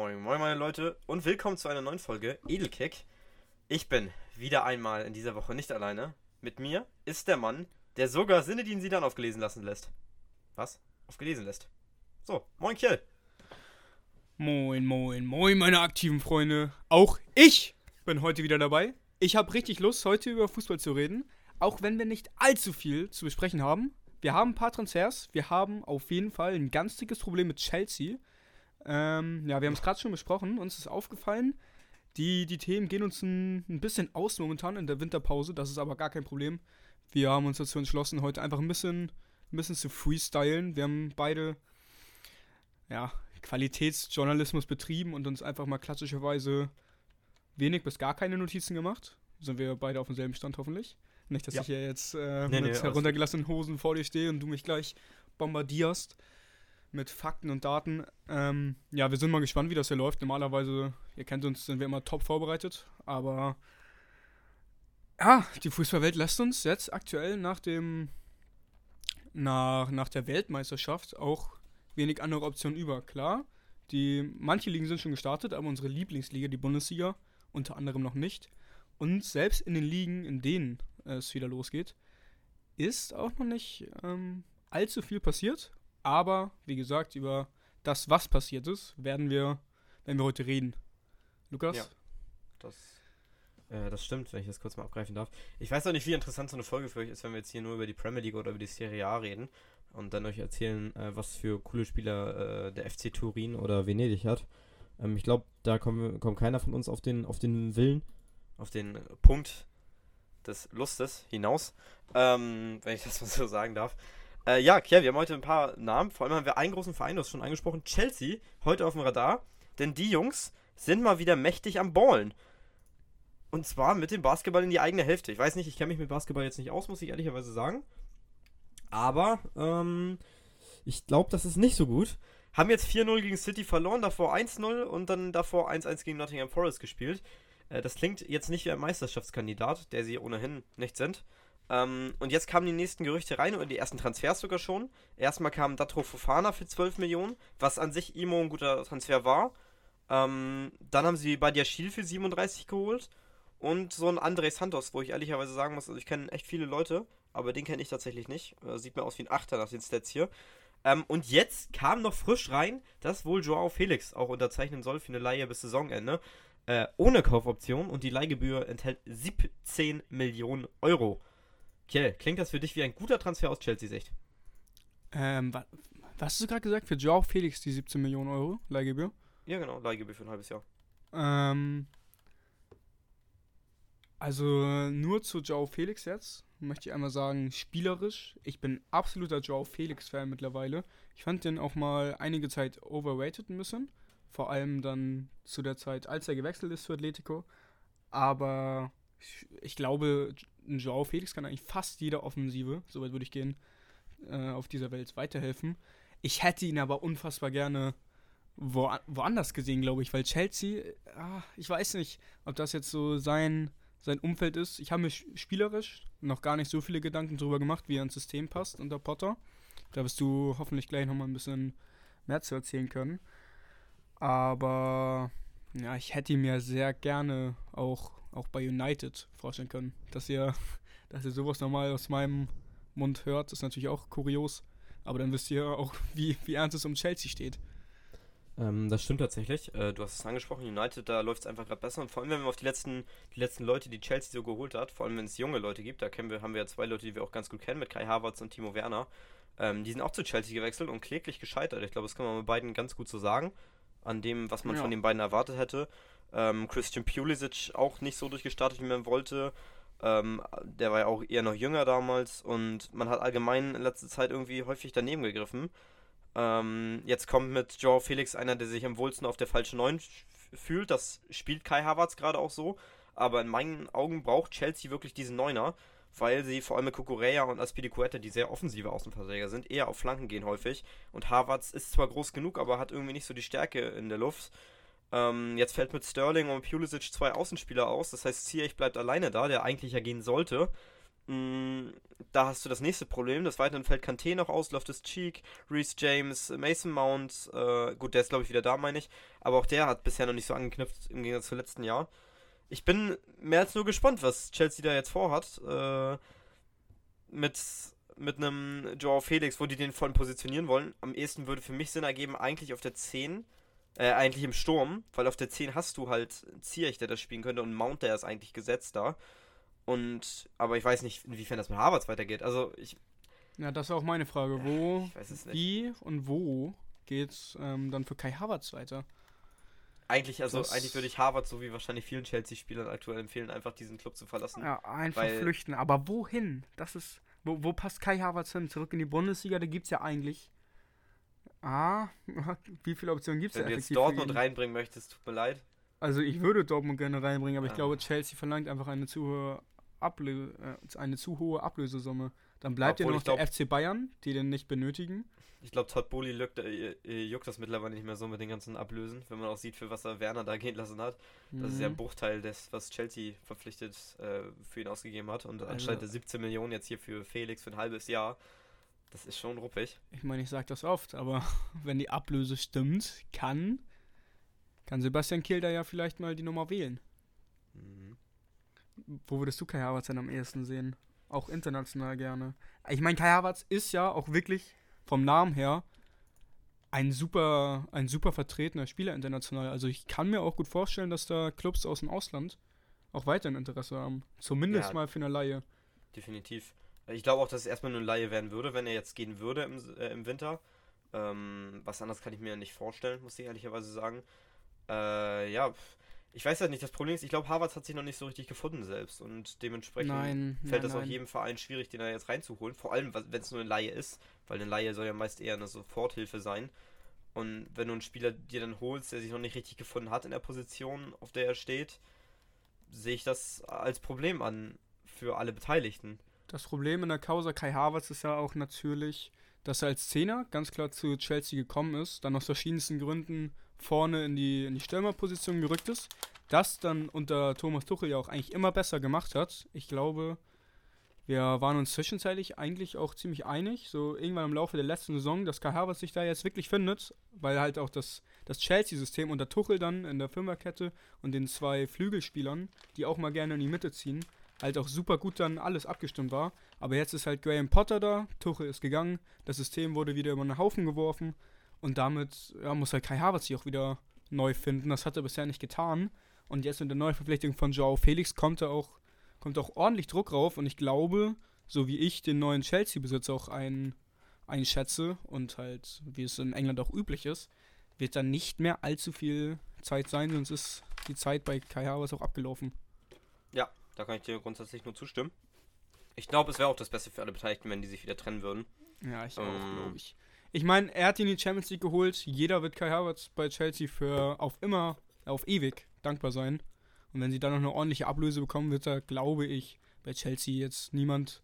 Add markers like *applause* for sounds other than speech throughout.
Moin, moin meine Leute und willkommen zu einer neuen Folge Edelkick. Ich bin wieder einmal in dieser Woche nicht alleine. Mit mir ist der Mann, der sogar Sinne, die ihn sie dann aufgelesen lassen lässt. Was? Aufgelesen lässt. So, moin Kiel. Moin, moin, moin, meine aktiven Freunde. Auch ich bin heute wieder dabei. Ich habe richtig Lust, heute über Fußball zu reden. Auch wenn wir nicht allzu viel zu besprechen haben. Wir haben ein paar Transfers. Wir haben auf jeden Fall ein ganz dickes Problem mit Chelsea. Ähm, ja, wir haben es gerade schon besprochen. Uns ist aufgefallen, die, die Themen gehen uns ein, ein bisschen aus momentan in der Winterpause. Das ist aber gar kein Problem. Wir haben uns dazu entschlossen, heute einfach ein bisschen, ein bisschen zu freestylen. Wir haben beide ja, Qualitätsjournalismus betrieben und uns einfach mal klassischerweise wenig bis gar keine Notizen gemacht. Sind wir beide auf demselben Stand hoffentlich. Nicht, dass Ja. ich hier jetzt äh, Nee, mit nee, alles heruntergelassenen Hosen vor dir stehe und du mich gleich bombardierst mit Fakten und Daten. Ähm, ja, wir sind mal gespannt, wie das hier läuft. Normalerweise, ihr kennt uns, sind wir immer top vorbereitet, aber ja, die Fußballwelt lässt uns jetzt aktuell nach dem nach, nach der Weltmeisterschaft auch wenig andere Optionen über. Klar, die manche Ligen sind schon gestartet, aber unsere Lieblingsliga, die Bundesliga, unter anderem noch nicht. Und selbst in den Ligen, in denen es wieder losgeht, ist auch noch nicht ähm, allzu viel passiert. Aber wie gesagt, über das, was passiert ist, werden wir, werden wir heute reden. Lukas? Ja. Das, äh, das stimmt, wenn ich das kurz mal abgreifen darf. Ich weiß auch nicht, wie interessant so eine Folge für euch ist, wenn wir jetzt hier nur über die Premier League oder über die Serie A reden und dann euch erzählen, äh, was für coole Spieler äh, der FC Turin oder Venedig hat. Ähm, ich glaube, da wir- kommt keiner von uns auf den, auf den Willen, auf den Punkt des Lustes hinaus, ähm, wenn ich das mal so sagen darf. Äh, ja, Kiel, wir haben heute ein paar Namen. Vor allem haben wir einen großen Verein, du hast schon angesprochen, Chelsea, heute auf dem Radar. Denn die Jungs sind mal wieder mächtig am Ballen. Und zwar mit dem Basketball in die eigene Hälfte. Ich weiß nicht, ich kenne mich mit Basketball jetzt nicht aus, muss ich ehrlicherweise sagen. Aber ähm, ich glaube, das ist nicht so gut. Haben jetzt 4-0 gegen City verloren, davor 1-0 und dann davor 1-1 gegen Nottingham Forest gespielt. Äh, das klingt jetzt nicht wie ein Meisterschaftskandidat, der sie ohnehin nicht sind. Ähm, und jetzt kamen die nächsten Gerüchte rein und die ersten Transfers sogar schon. Erstmal kam Datro Fofana für 12 Millionen, was an sich Imo ein guter Transfer war. Ähm, dann haben sie Badiachil für 37 geholt. Und so ein André Santos, wo ich ehrlicherweise sagen muss, also ich kenne echt viele Leute, aber den kenne ich tatsächlich nicht. Äh, sieht mir aus wie ein Achter nach den Stats hier. Ähm, und jetzt kam noch frisch rein, dass wohl Joao Felix auch unterzeichnen soll für eine Leihe bis Saisonende. Äh, ohne Kaufoption und die Leihgebühr enthält 17 Millionen Euro. Kiel, klingt das für dich wie ein guter Transfer aus Chelsea-Sicht? Ähm, wa was hast du gerade gesagt? Für Joao Felix die 17 Millionen Euro Leihgebühr? Ja, genau, Leihgebühr für ein halbes Jahr. Ähm, also nur zu Joao Felix jetzt möchte ich einmal sagen, spielerisch, ich bin absoluter Joao Felix-Fan mittlerweile. Ich fand den auch mal einige Zeit overrated ein bisschen. Vor allem dann zu der Zeit, als er gewechselt ist zu Atletico. Aber ich, glaube, Joao Felix kann eigentlich fast jeder Offensive, soweit würde ich gehen, äh, auf dieser Welt weiterhelfen. Ich hätte ihn aber unfassbar gerne wo, woanders gesehen, glaube ich, weil Chelsea, ah, ich weiß nicht, ob das jetzt so sein, sein Umfeld ist. Ich habe mir sch- spielerisch noch gar nicht so viele Gedanken darüber gemacht, wie er ins System passt unter Potter. Da wirst du hoffentlich gleich nochmal ein bisschen mehr zu erzählen können. Aber ja, ich hätte ihn mir sehr gerne auch, auch bei United vorstellen können. Dass ihr, *laughs* dass ihr sowas nochmal aus meinem Mund hört, ist natürlich auch kurios. Aber dann wisst ihr auch, *laughs* wie, wie ernst es um Chelsea steht. Ähm, das stimmt tatsächlich. Äh, du hast es angesprochen, United, da läuft es einfach gerade besser. Und vor allem, wenn wir auf die letzten, die letzten Leute, die Chelsea so geholt hat, vor allem wenn es junge Leute gibt, da kennen wir, haben wir ja zwei Leute, die wir auch ganz gut kennen, mit Kai Havertz und Timo Werner. Ähm, die sind auch zu Chelsea gewechselt und kläglich gescheitert. Ich glaube, das kann man bei beiden ganz gut so sagen. An dem, was man Ja. von den beiden erwartet hätte. Ähm, Christian Pulisic auch nicht so durchgestartet, wie man wollte. Ähm, der war ja auch eher noch jünger damals und man hat allgemein in letzter Zeit irgendwie häufig daneben gegriffen. Ähm, jetzt kommt mit Joao Felix einer, der sich am wohlsten auf der falschen Neun f- fühlt. Das spielt Kai Havertz gerade auch so. Aber in meinen Augen braucht Chelsea wirklich diesen Neuner, weil sie vor allem mit Kukureya und Aspilicueta, die sehr offensive Außenverteidiger sind, eher auf Flanken gehen häufig. Und Havertz ist zwar groß genug, aber hat irgendwie nicht so die Stärke in der Luft. Ähm, jetzt fällt mit Sterling und Pulisic zwei Außenspieler aus. Das heißt, Ziyech bleibt alleine da, der eigentlich ja gehen sollte. Mm, da hast du das nächste Problem. Des Weiteren fällt Kanté noch aus, Loftus Cheek, Reese James, Mason Mount. Äh, gut, der ist glaube ich wieder da, meine ich. Aber auch der hat bisher noch nicht so angeknüpft im Gegensatz zum letzten Jahr. Ich bin mehr als nur gespannt, was Chelsea da jetzt vorhat. Äh, mit mit einem Joao Felix, wo die den voll positionieren wollen. Am ehesten würde für mich Sinn ergeben, eigentlich auf der 10, äh, eigentlich im Sturm, weil auf der 10 hast du halt Ziyech, der das spielen könnte und Mount, der ist eigentlich gesetzt da. Und, aber ich weiß nicht, inwiefern das mit Harvards weitergeht. Also ich. Ja, das ist auch meine Frage. Wo, wie und wo geht's ähm, dann für Kai Havertz weiter? Eigentlich, also das eigentlich würde ich Harvard, so wie wahrscheinlich vielen Chelsea-Spielern aktuell empfehlen, einfach diesen Club zu verlassen. Ja, einfach flüchten. Aber wohin? Das ist. Wo, wo passt Kai Havertz hin? Zurück in die Bundesliga? Da gibt es ja eigentlich. Ah, *laughs* wie viele Optionen gibt es Wenn du jetzt Dortmund reinbringen möchtest, tut mir leid. Also ich würde Dortmund gerne reinbringen, aber ja. ich glaube, Chelsea verlangt einfach eine zu hohe Ablö äh, eine zu hohe Ablösesumme. Dann bleibt ja noch der FC Bayern, die den nicht benötigen. Ich glaube, Todd Bowley juckt, äh, äh, juckt das mittlerweile nicht mehr so mit den ganzen Ablösen, wenn man auch sieht, für was er Werner da gehen lassen hat. Das mhm. ist ja ein mhm. Bruchteil des, was Chelsea verpflichtet äh, für ihn ausgegeben hat. Und also, anscheinend 17 Millionen jetzt hier für Felix für ein halbes Jahr. Das ist schon ruppig. Ich meine, ich sage das oft, aber *laughs* wenn die Ablöse stimmt, kann, kann Sebastian Kiel da ja vielleicht mal die Nummer wählen. Mhm. Wo würdest du Kai Havertz denn am ehesten sehen? Auch international gerne. Ich meine, Kai Havertz ist ja auch wirklich vom Namen her ein super, ein super vertretener Spieler international. Also ich kann mir auch gut vorstellen, dass da Clubs aus dem Ausland auch weiterhin Interesse haben. Zumindest ja, mal für eine Laie. Definitiv. Ich glaube auch, dass es erstmal nur eine Laie werden würde, wenn er jetzt gehen würde im, äh, im Winter. Ähm, was anderes kann ich mir nicht vorstellen, muss ich ehrlicherweise sagen. Äh, ja, ich weiß halt nicht, das Problem ist, ich glaube, Harvards hat sich noch nicht so richtig gefunden selbst und dementsprechend nein, fällt es auch jedem Verein schwierig, den da jetzt reinzuholen. Vor allem, wenn es nur eine Laie ist, weil eine Laie soll ja meist eher eine Soforthilfe sein. Und wenn du einen Spieler dir dann holst, der sich noch nicht richtig gefunden hat in der Position, auf der er steht, sehe ich das als Problem an für alle Beteiligten. Das Problem in der Causa Kai Havertz ist ja auch natürlich, dass er als Zehner ganz klar zu Chelsea gekommen ist, dann aus verschiedensten Gründen vorne in die, in die Stürmerposition gerückt ist. Das dann unter Thomas Tuchel ja auch eigentlich immer besser gemacht hat. Ich glaube, wir waren uns zwischenzeitlich eigentlich auch ziemlich einig, so irgendwann im Laufe der letzten Saison, dass Kai Havertz sich da jetzt wirklich findet, weil halt auch das, das Chelsea-System unter Tuchel dann in der Fünferkette und den zwei Flügelspielern, die auch mal gerne in die Mitte ziehen, halt auch super gut dann alles abgestimmt war. Aber jetzt ist halt Graham Potter da, Tuchel ist gegangen, das System wurde wieder über den Haufen geworfen und damit ja, muss halt Kai Havertz sich auch wieder neu finden. Das hat er bisher nicht getan. Und jetzt mit der Neuverpflichtung von Joao Felix kommt er auch, kommt auch ordentlich Druck rauf. Und ich glaube, so wie ich den neuen Chelsea-Besitzer auch ein, einschätze und halt, wie es in England auch üblich ist, wird dann nicht mehr allzu viel Zeit sein, sonst ist die Zeit bei Kai Havertz auch abgelaufen. Ja, da kann ich dir grundsätzlich nur zustimmen. Ich glaube, es wäre auch das Beste für alle Beteiligten, wenn die sich wieder trennen würden. Ja, ich ähm, auch, glaube ich. Ich meine, er hat ihn in die Champions League geholt. Jeder wird Kai Havertz bei Chelsea für auf immer, auf ewig dankbar sein. Und wenn sie dann noch eine ordentliche Ablöse bekommen, wird da, glaube ich, bei Chelsea jetzt niemand.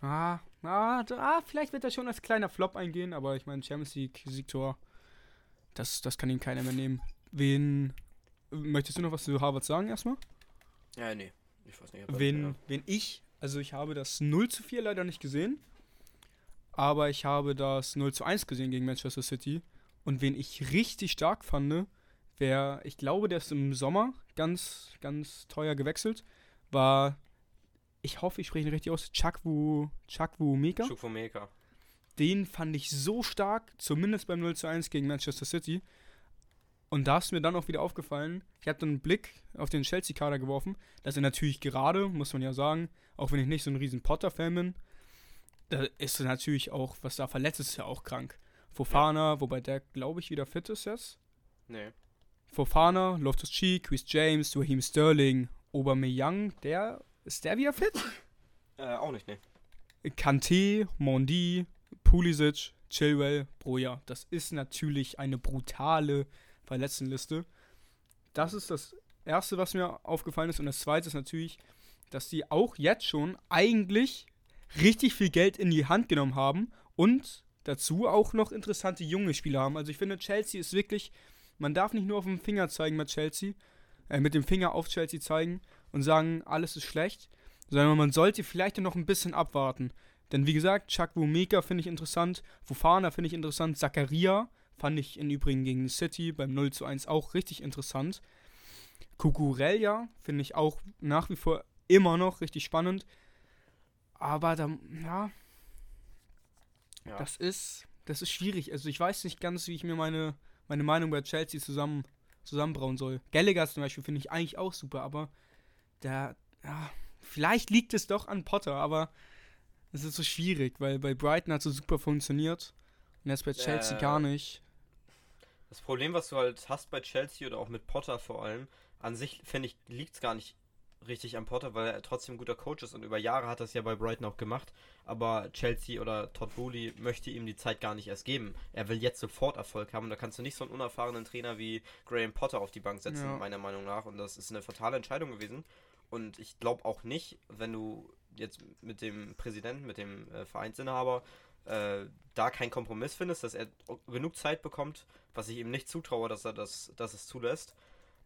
Ah, ah, ah, vielleicht wird er schon als kleiner Flop eingehen, aber ich meine, Champions League-Siegtor, das, das kann ihm keiner mehr nehmen. Wen. Möchtest du noch was zu Harvard sagen erstmal? Ja, nee. Ich weiß nicht. Wen, wen ich, also ich habe das 0 zu 4 leider nicht gesehen aber ich habe das 0 zu 1 gesehen gegen Manchester City. Und wen ich richtig stark fand, wer, ich glaube, der ist im Sommer ganz, ganz teuer gewechselt, war, ich hoffe, ich spreche ihn richtig aus, Chakwu, Chakwu Meka. Chakwu Meka. Den fand ich so stark, zumindest beim 0 zu 1 gegen Manchester City. Und da ist mir dann auch wieder aufgefallen, ich habe dann einen Blick auf den Chelsea-Kader geworfen, dass er natürlich gerade, muss man ja sagen, auch wenn ich nicht so ein riesen Potter-Fan bin, da ist natürlich auch, was da verletzt ist, ja auch krank. Fofana, ja. wobei der, glaube ich, wieder fit ist jetzt. Nee. Fofana, Loftus Cheek, Chris James, Raheem Sterling, Aubameyang, der, ist der wieder fit? Äh, auch nicht, ne. Kante, Mondi, Pulisic, Chilwell, Broja. Das ist natürlich eine brutale Verletztenliste. Das ist das Erste, was mir aufgefallen ist. Und das Zweite ist natürlich, dass die auch jetzt schon eigentlich richtig viel Geld in die Hand genommen haben und dazu auch noch interessante junge Spieler haben. Also ich finde, Chelsea ist wirklich, man darf nicht nur auf den Finger zeigen mit Chelsea, äh, mit dem Finger auf Chelsea zeigen und sagen, alles ist schlecht. sondern man sollte vielleicht noch ein bisschen abwarten. Denn wie gesagt, Chukwumeka finde ich interessant, Fofana finde ich interessant, Zakaria fand ich im Übrigen gegen City beim 0 zu 1 auch richtig interessant. Kukurella finde ich auch nach wie vor immer noch richtig spannend. Aber da, ja, ja, das ist, das ist schwierig. Also ich weiß nicht ganz, wie ich mir meine, meine Meinung bei Chelsea zusammen, zusammenbrauen soll. Gallagher zum Beispiel finde ich eigentlich auch super, aber der, ja, vielleicht liegt es doch an Potter, aber es ist so schwierig, weil bei Brighton hat es so super funktioniert und jetzt bei Chelsea äh, gar nicht. Das Problem, was du halt hast bei Chelsea oder auch mit Potter vor allem, an sich finde ich, liegt es gar nicht richtig am Potter, weil er trotzdem ein guter Coach ist und über Jahre hat er es ja bei Brighton auch gemacht. Aber Chelsea oder Todd Bowley möchte ihm die Zeit gar nicht erst geben. Er will jetzt sofort Erfolg haben und da kannst du nicht so einen unerfahrenen Trainer wie Graham Potter auf die Bank setzen, ja. meiner Meinung nach. Und das ist eine fatale Entscheidung gewesen. Und ich glaube auch nicht, wenn du jetzt mit dem Präsidenten, mit dem äh, Vereinsinhaber äh, da keinen Kompromiss findest, dass er genug Zeit bekommt, was ich ihm nicht zutraue, dass er das, dass es zulässt,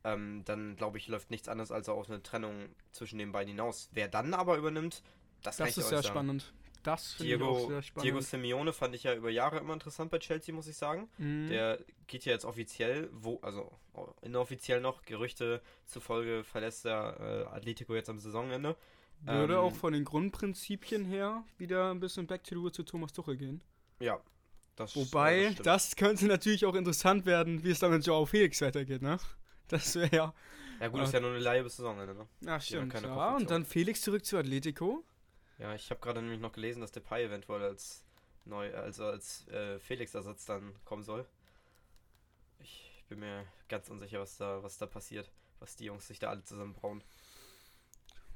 ähm, dann glaube ich, läuft nichts anderes als auf eine Trennung zwischen den beiden hinaus. Wer dann aber übernimmt, das, das ist sehr sagen. spannend. Das finde ich auch sehr spannend. Diego Simeone fand ich ja über Jahre immer interessant bei Chelsea, muss ich sagen. Mhm. Der geht ja jetzt offiziell, wo, also inoffiziell noch, Gerüchte zufolge verlässt der äh, Atletico jetzt am Saisonende. Würde ähm, auch von den Grundprinzipien her wieder ein bisschen back to the zu Thomas Tuchel gehen. Ja. Das, Wobei, das, das, könnte natürlich auch interessant werden, wie es dann mit Joao Felix weitergeht, ne? Das wäre ja. Ja, gut, äh, ist ja nur eine Leihe bis Saisonende, ne? Ja, stimmt. Ja, und dann Felix zurück zu Atletico. Ja, ich habe gerade nämlich noch gelesen, dass Depay eventuell als neu, also als äh, Felix-Ersatz dann kommen soll. Ich bin mir ganz unsicher, was da, was da passiert, was die Jungs sich da alle zusammen brauchen.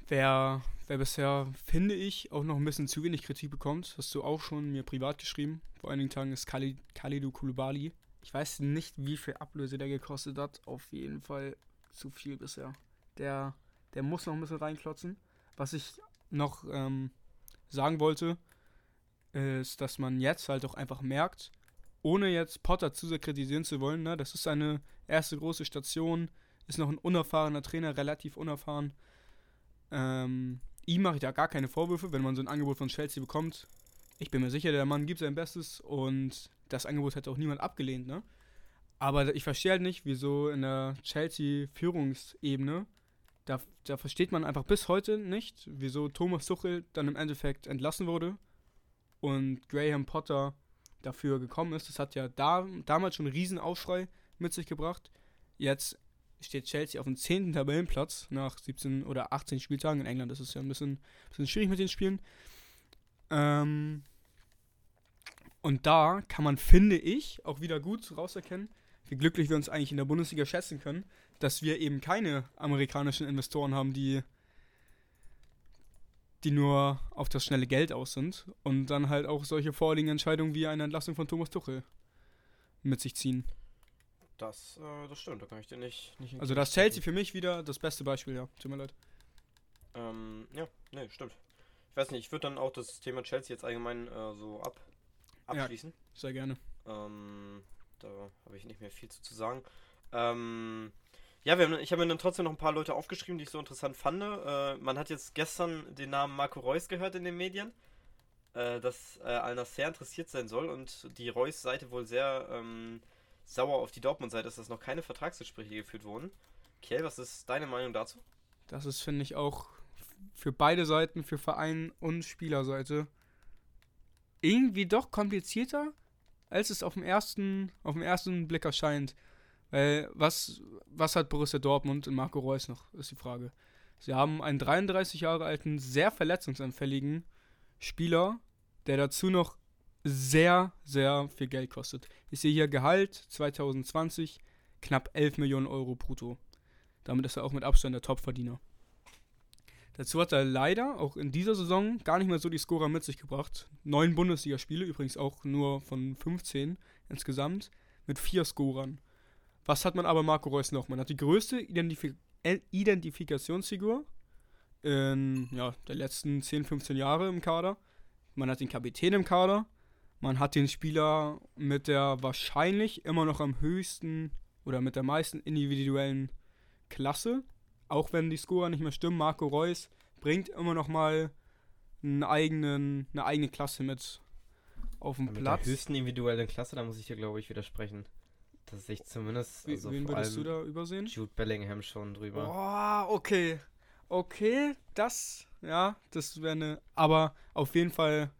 Wer, wer bisher, finde ich, auch noch ein bisschen zu wenig Kritik bekommt, hast du auch schon mir privat geschrieben. Vor einigen Tagen ist Khalid, Khalidou Koulibaly. Ich weiß nicht, wie viel Ablöse der gekostet hat. Auf jeden Fall zu viel bisher. Der, der muss noch ein bisschen reinklotzen. Was ich noch ähm, sagen wollte, ist, dass man jetzt halt auch einfach merkt, ohne jetzt Potter zu sehr kritisieren zu wollen, ne, das ist seine erste große Station, ist noch ein unerfahrener Trainer, relativ unerfahren. Ähm, ihm mache ich da gar keine Vorwürfe, wenn man so ein Angebot von Chelsea bekommt. Ich bin mir sicher, der Mann gibt sein Bestes und das Angebot hätte auch niemand abgelehnt, ne? Aber ich verstehe halt nicht, wieso in der Chelsea-Führungsebene, da, da versteht man einfach bis heute nicht, wieso Thomas Tuchel dann im Endeffekt entlassen wurde und Graham Potter dafür gekommen ist. Das hat ja da, damals schon einen riesen Aufschrei mit sich gebracht. Jetzt steht Chelsea auf dem 10. Tabellenplatz nach 17 oder 18 Spieltagen. In England Das ist ja ein bisschen, bisschen schwierig mit den Spielen. Ähm, und da kann man, finde ich, auch wieder gut rauserkennen, wie glücklich wir uns eigentlich in der Bundesliga schätzen können, dass wir eben keine amerikanischen Investoren haben, die, die nur auf das schnelle Geld aus sind und dann halt auch solche vorliegenden Entscheidungen wie eine Entlassung von Thomas Tuchel mit sich ziehen. Das, äh, das stimmt, da kann ich dir nicht. nicht also das Chelsea für mich wieder das beste Beispiel, ja. Tut mir leid. Ähm, ja, nee, stimmt. Ich weiß nicht, ich würde dann auch das Thema Chelsea jetzt allgemein äh, so ab abschließen. Ja, sehr gerne. Ähm, da habe ich nicht mehr viel zu, zu sagen. Ähm, ja, haben, ich habe mir dann trotzdem noch ein paar Leute aufgeschrieben, die ich so interessant fand. Äh, man hat jetzt gestern den Namen Marco Reus gehört in den Medien, äh, dass äh, Al sehr interessiert sein soll und die Reus-Seite wohl sehr ähm, sauer auf die Dortmund-Seite ist, dass noch keine Vertragsgespräche geführt wurden. Kiel, was ist deine Meinung dazu? Das ist, finde ich, auch für beide Seiten, für Verein und Spielerseite, irgendwie doch komplizierter, als es auf dem ersten, auf dem ersten Blick erscheint. Weil was, was hat Borussia Dortmund und Marco Reus noch, ist die Frage. Sie haben einen 33 Jahre alten, sehr verletzungsanfälligen Spieler, der dazu noch sehr, sehr viel Geld kostet. Ich sehe hier Gehalt 2020 knapp 11 Millionen Euro brutto. Damit ist er auch mit Abstand der Topverdiener. Dazu hat er leider auch in dieser Saison gar nicht mehr so die Scorer mit sich gebracht. Neun Bundesligaspiele, übrigens auch nur von 15 insgesamt, mit vier Scorern. Was hat man aber Marco Reus noch? Man hat die größte Identif Identifikationsfigur in ja, der letzten 10, 15 Jahre im Kader. Man hat den Kapitän im Kader. Man hat den Spieler mit der wahrscheinlich immer noch am höchsten oder mit der meisten individuellen Klasse auch wenn die Scorer nicht mehr stimmen, Marco Reus bringt immer noch mal einen eigenen, eine eigene Klasse mit auf den Mit Platz. der höchsten individuellen Klasse, da muss ich dir, glaube ich, widersprechen. Dass ich zumindest, also wen würdest du da übersehen? Jude Bellingham schon drüber. Boah, okay. Okay, das, ja, das wäre eine. Aber auf jeden Fall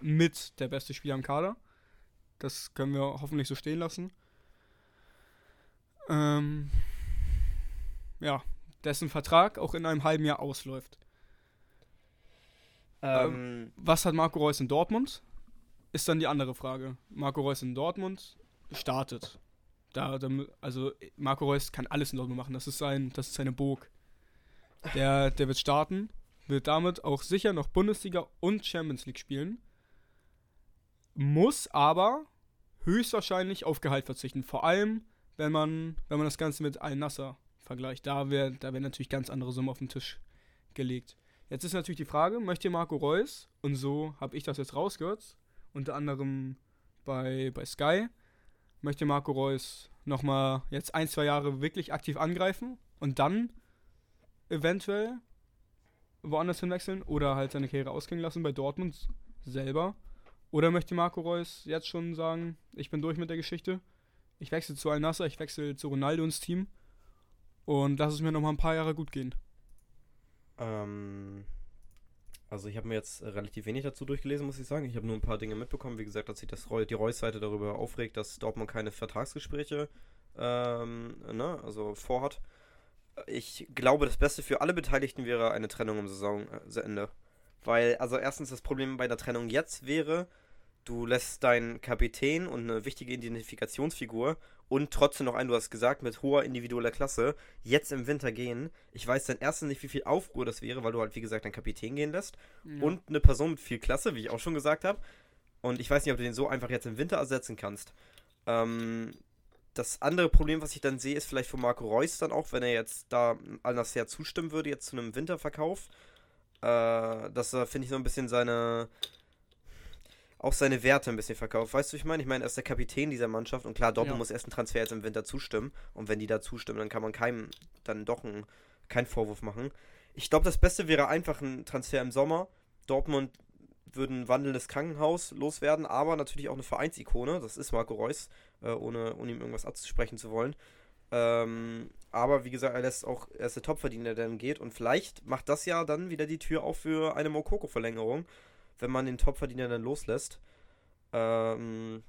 mit der beste Spieler im Kader. Das können wir hoffentlich so stehen lassen. Ähm, ja, dessen Vertrag auch in einem halben Jahr ausläuft. Ähm, Was hat Marco Reus in Dortmund? Ist dann die andere Frage. Marco Reus in Dortmund startet. Da, da, also Marco Reus kann alles in Dortmund machen. Das ist sein, das ist seine Burg. Der, der wird starten, wird damit auch sicher noch Bundesliga und Champions League spielen. Muss aber höchstwahrscheinlich auf Gehalt verzichten. Vor allem, wenn man, wenn man das Ganze mit Al-Nasser vergleicht. Da wäre da wär natürlich ganz andere Summen auf den Tisch gelegt. Jetzt ist natürlich die Frage, möchte Marco Reus, und so habe ich das jetzt rausgehört, unter anderem bei, bei Sky, möchte Marco Reus nochmal jetzt ein, zwei Jahre wirklich aktiv angreifen und dann eventuell woanders hinwechseln oder halt seine Karriere ausklingen lassen bei Dortmund selber. Oder möchte Marco Reus jetzt schon sagen, ich bin durch mit der Geschichte, ich wechsle zu Al-Nasser, ich wechsle zu Ronaldo ins Team und lass es mir nochmal ein paar Jahre gut gehen. Ähm, also ich habe mir jetzt äh, relativ wenig dazu durchgelesen, muss ich sagen. Ich habe nur ein paar Dinge mitbekommen. Wie gesagt, dass sich das Reu die Reus-Seite darüber aufregt, dass Dortmund keine Vertragsgespräche ähm, ne, also vorhat. Ich glaube, das Beste für alle Beteiligten wäre eine Trennung am Saisonende. Weil, also erstens das Problem bei der Trennung jetzt wäre, du lässt deinen Kapitän und eine wichtige Identifikationsfigur und trotzdem noch einen, du hast gesagt, mit hoher individueller Klasse, jetzt im Winter gehen. Ich weiß dann erstens nicht, wie viel Aufruhr das wäre, weil du halt, wie gesagt, deinen Kapitän gehen lässt. Und eine Person mit viel Klasse, wie ich auch schon gesagt habe. Und ich weiß nicht, ob du den so einfach jetzt im Winter ersetzen kannst. Ähm, das andere Problem, was ich dann sehe, ist vielleicht von Marco Reus dann auch, wenn er jetzt da anders her zustimmen würde, jetzt zu einem Winterverkauf. Äh, dass er, finde ich, so ein bisschen seine auch seine Werte ein bisschen verkauft. Weißt du, ich meine? Ich meine, er ist der Kapitän dieser Mannschaft und klar, Dortmund Ja. muss erst einen Transfer jetzt im Winter zustimmen. Und wenn die da zustimmen, dann kann man keinem dann doch ein, keinen Vorwurf machen. Ich glaube, das Beste wäre einfach ein Transfer im Sommer. Dortmund würde ein wandelndes Krankenhaus loswerden, aber natürlich auch eine Vereinsikone. Das ist Marco Reus, äh, ohne, ohne ihm irgendwas abzusprechen zu wollen. Ähm, aber wie gesagt, er lässt auch, er der Topverdiener, der dann geht. Und vielleicht macht das ja dann wieder die Tür auf für eine Mokoko-Verlängerung, wenn man den Topverdiener dann loslässt. Ähm,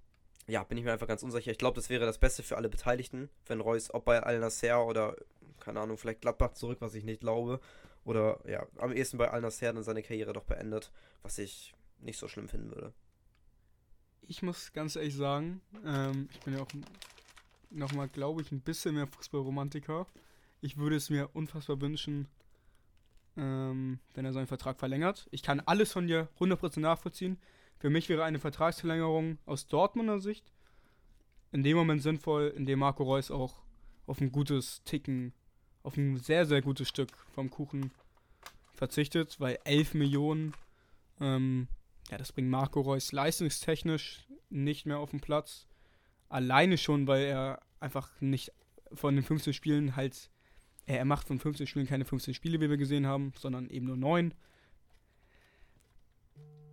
ja, bin ich mir einfach ganz unsicher. Ich glaube, das wäre das Beste für alle Beteiligten, wenn Reus, ob bei Al Nasser oder, keine Ahnung, vielleicht Gladbach zurück, was ich nicht glaube. Oder ja, am ehesten bei Al Nasser dann seine Karriere doch beendet, was ich nicht so schlimm finden würde. Ich muss ganz ehrlich sagen, ähm, ich bin ja auch nochmal, glaube ich, ein bisschen mehr Fußballromantiker. Ich würde es mir unfassbar wünschen, ähm, wenn er seinen Vertrag verlängert. Ich kann alles von dir 100% nachvollziehen. Für mich wäre eine Vertragsverlängerung aus Dortmunder Sicht in dem Moment sinnvoll, in dem Marco Reus auch auf ein gutes Ticken, auf ein sehr, sehr gutes Stück vom Kuchen verzichtet, weil 11 Millionen, ähm, ja, das bringt Marco Reus leistungstechnisch nicht mehr auf den Platz. Alleine schon, weil er einfach nicht von den 15 Spielen halt, er macht von 15 Spielen keine 15 Spiele, wie wir gesehen haben, sondern eben nur 9.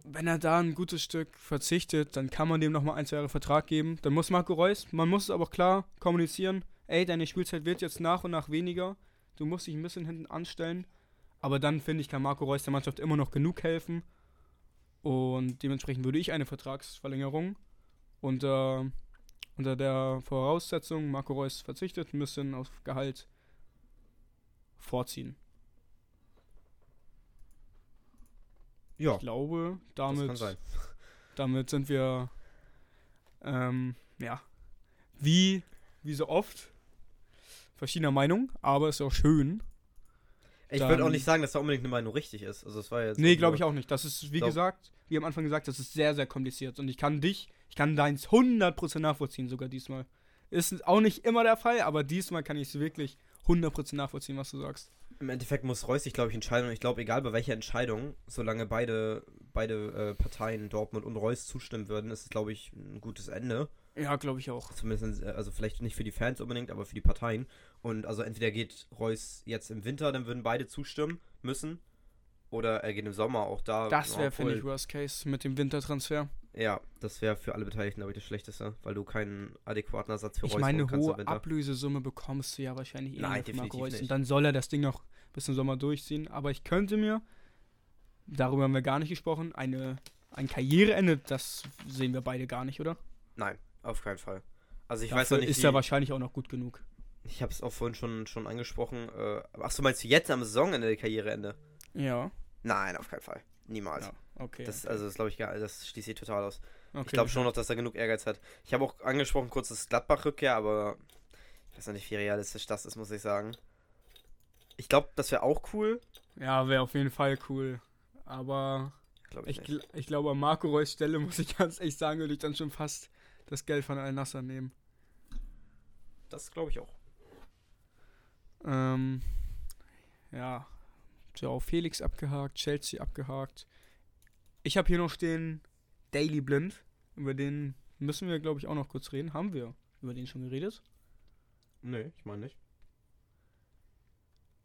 Wenn er da ein gutes Stück verzichtet, dann kann man dem nochmal ein, zwei Jahre Vertrag geben. Dann muss Marco Reus, man muss es aber klar kommunizieren, ey, deine Spielzeit wird jetzt nach und nach weniger. Du musst dich ein bisschen hinten anstellen. Aber dann, finde ich, kann Marco Reus der Mannschaft immer noch genug helfen. Und dementsprechend würde ich eine Vertragsverlängerung unter, unter der Voraussetzung, Marco Reus verzichtet, bisschen auf Gehalt vorziehen. Ja, Ich glaube, das kann damit, sein. *laughs* damit sind wir, ähm, ja, wie, wie so oft, verschiedener Meinung, aber ist auch schön. Ich würde auch nicht sagen, dass da unbedingt eine Meinung richtig ist. Also es war jetzt Nee, glaube ich auch nicht. Das ist, wie Glaub- gesagt, wie am Anfang gesagt, das ist sehr, sehr kompliziert. Und ich kann dich, ich kann deins 100% nachvollziehen, sogar diesmal. Ist auch nicht immer der Fall, aber diesmal kann ich es wirklich 100% nachvollziehen, was du sagst. Im Endeffekt muss Reus sich, glaube ich, entscheiden. Und ich glaube, egal bei welcher Entscheidung, solange beide, beide äh, Parteien, Dortmund und Reus, zustimmen würden, ist es, glaube ich, ein gutes Ende. Ja, glaube ich auch. Zumindest, äh, also vielleicht nicht für die Fans unbedingt, aber für die Parteien. Und also entweder geht Reus jetzt im Winter, dann würden beide zustimmen müssen. Oder er geht im Sommer auch da. Das wäre, finde ich, Worst Case mit dem Wintertransfer. Ja, das wäre für alle Beteiligten, glaube ich, das Schlechteste, weil du keinen adäquaten Ersatz für Ich Reus meine, kannst im hohe Winter. Ablösesumme bekommst du ja wahrscheinlich eh Nein, für definitiv Reus. Und nicht. dann soll er das Ding noch bis zum Sommer durchziehen. Aber ich könnte mir, darüber haben wir gar nicht gesprochen, eine, ein Karriereende, das sehen wir beide gar nicht, oder? Nein, auf keinen Fall. Also ich Dafür weiß noch nicht, ist wie, er wahrscheinlich auch noch gut genug. ich habe es auch vorhin schon, schon angesprochen. Äh, achso, meinst du jetzt am Saisonende der Karriereende? Ja. Nein, auf keinen Fall. Niemals. ja. Okay. Das, also das glaube ich gar, das schließt sich total aus. okay. Ich glaube schon noch, dass er genug Ehrgeiz hat. Ich habe auch angesprochen, kurz das Gladbach-Rückkehr, aber ich weiß noch nicht, wie realistisch das ist, muss ich sagen. Ich glaube, das wäre auch cool. Ja, wäre auf jeden Fall cool. Aber Glaube ich, ich, gl- ich glaube, an Marco Reus Stelle *laughs* muss ich ganz echt sagen, würde ich dann schon fast das Geld von Al-Nasser nehmen. Das glaube ich auch. Ähm, ja, Joao Felix abgehakt, Chelsea abgehakt. Ich habe hier noch stehen Daily Blind. Über den müssen wir, glaube ich, auch noch kurz reden. Haben wir über den schon geredet? Nee, ich meine nicht.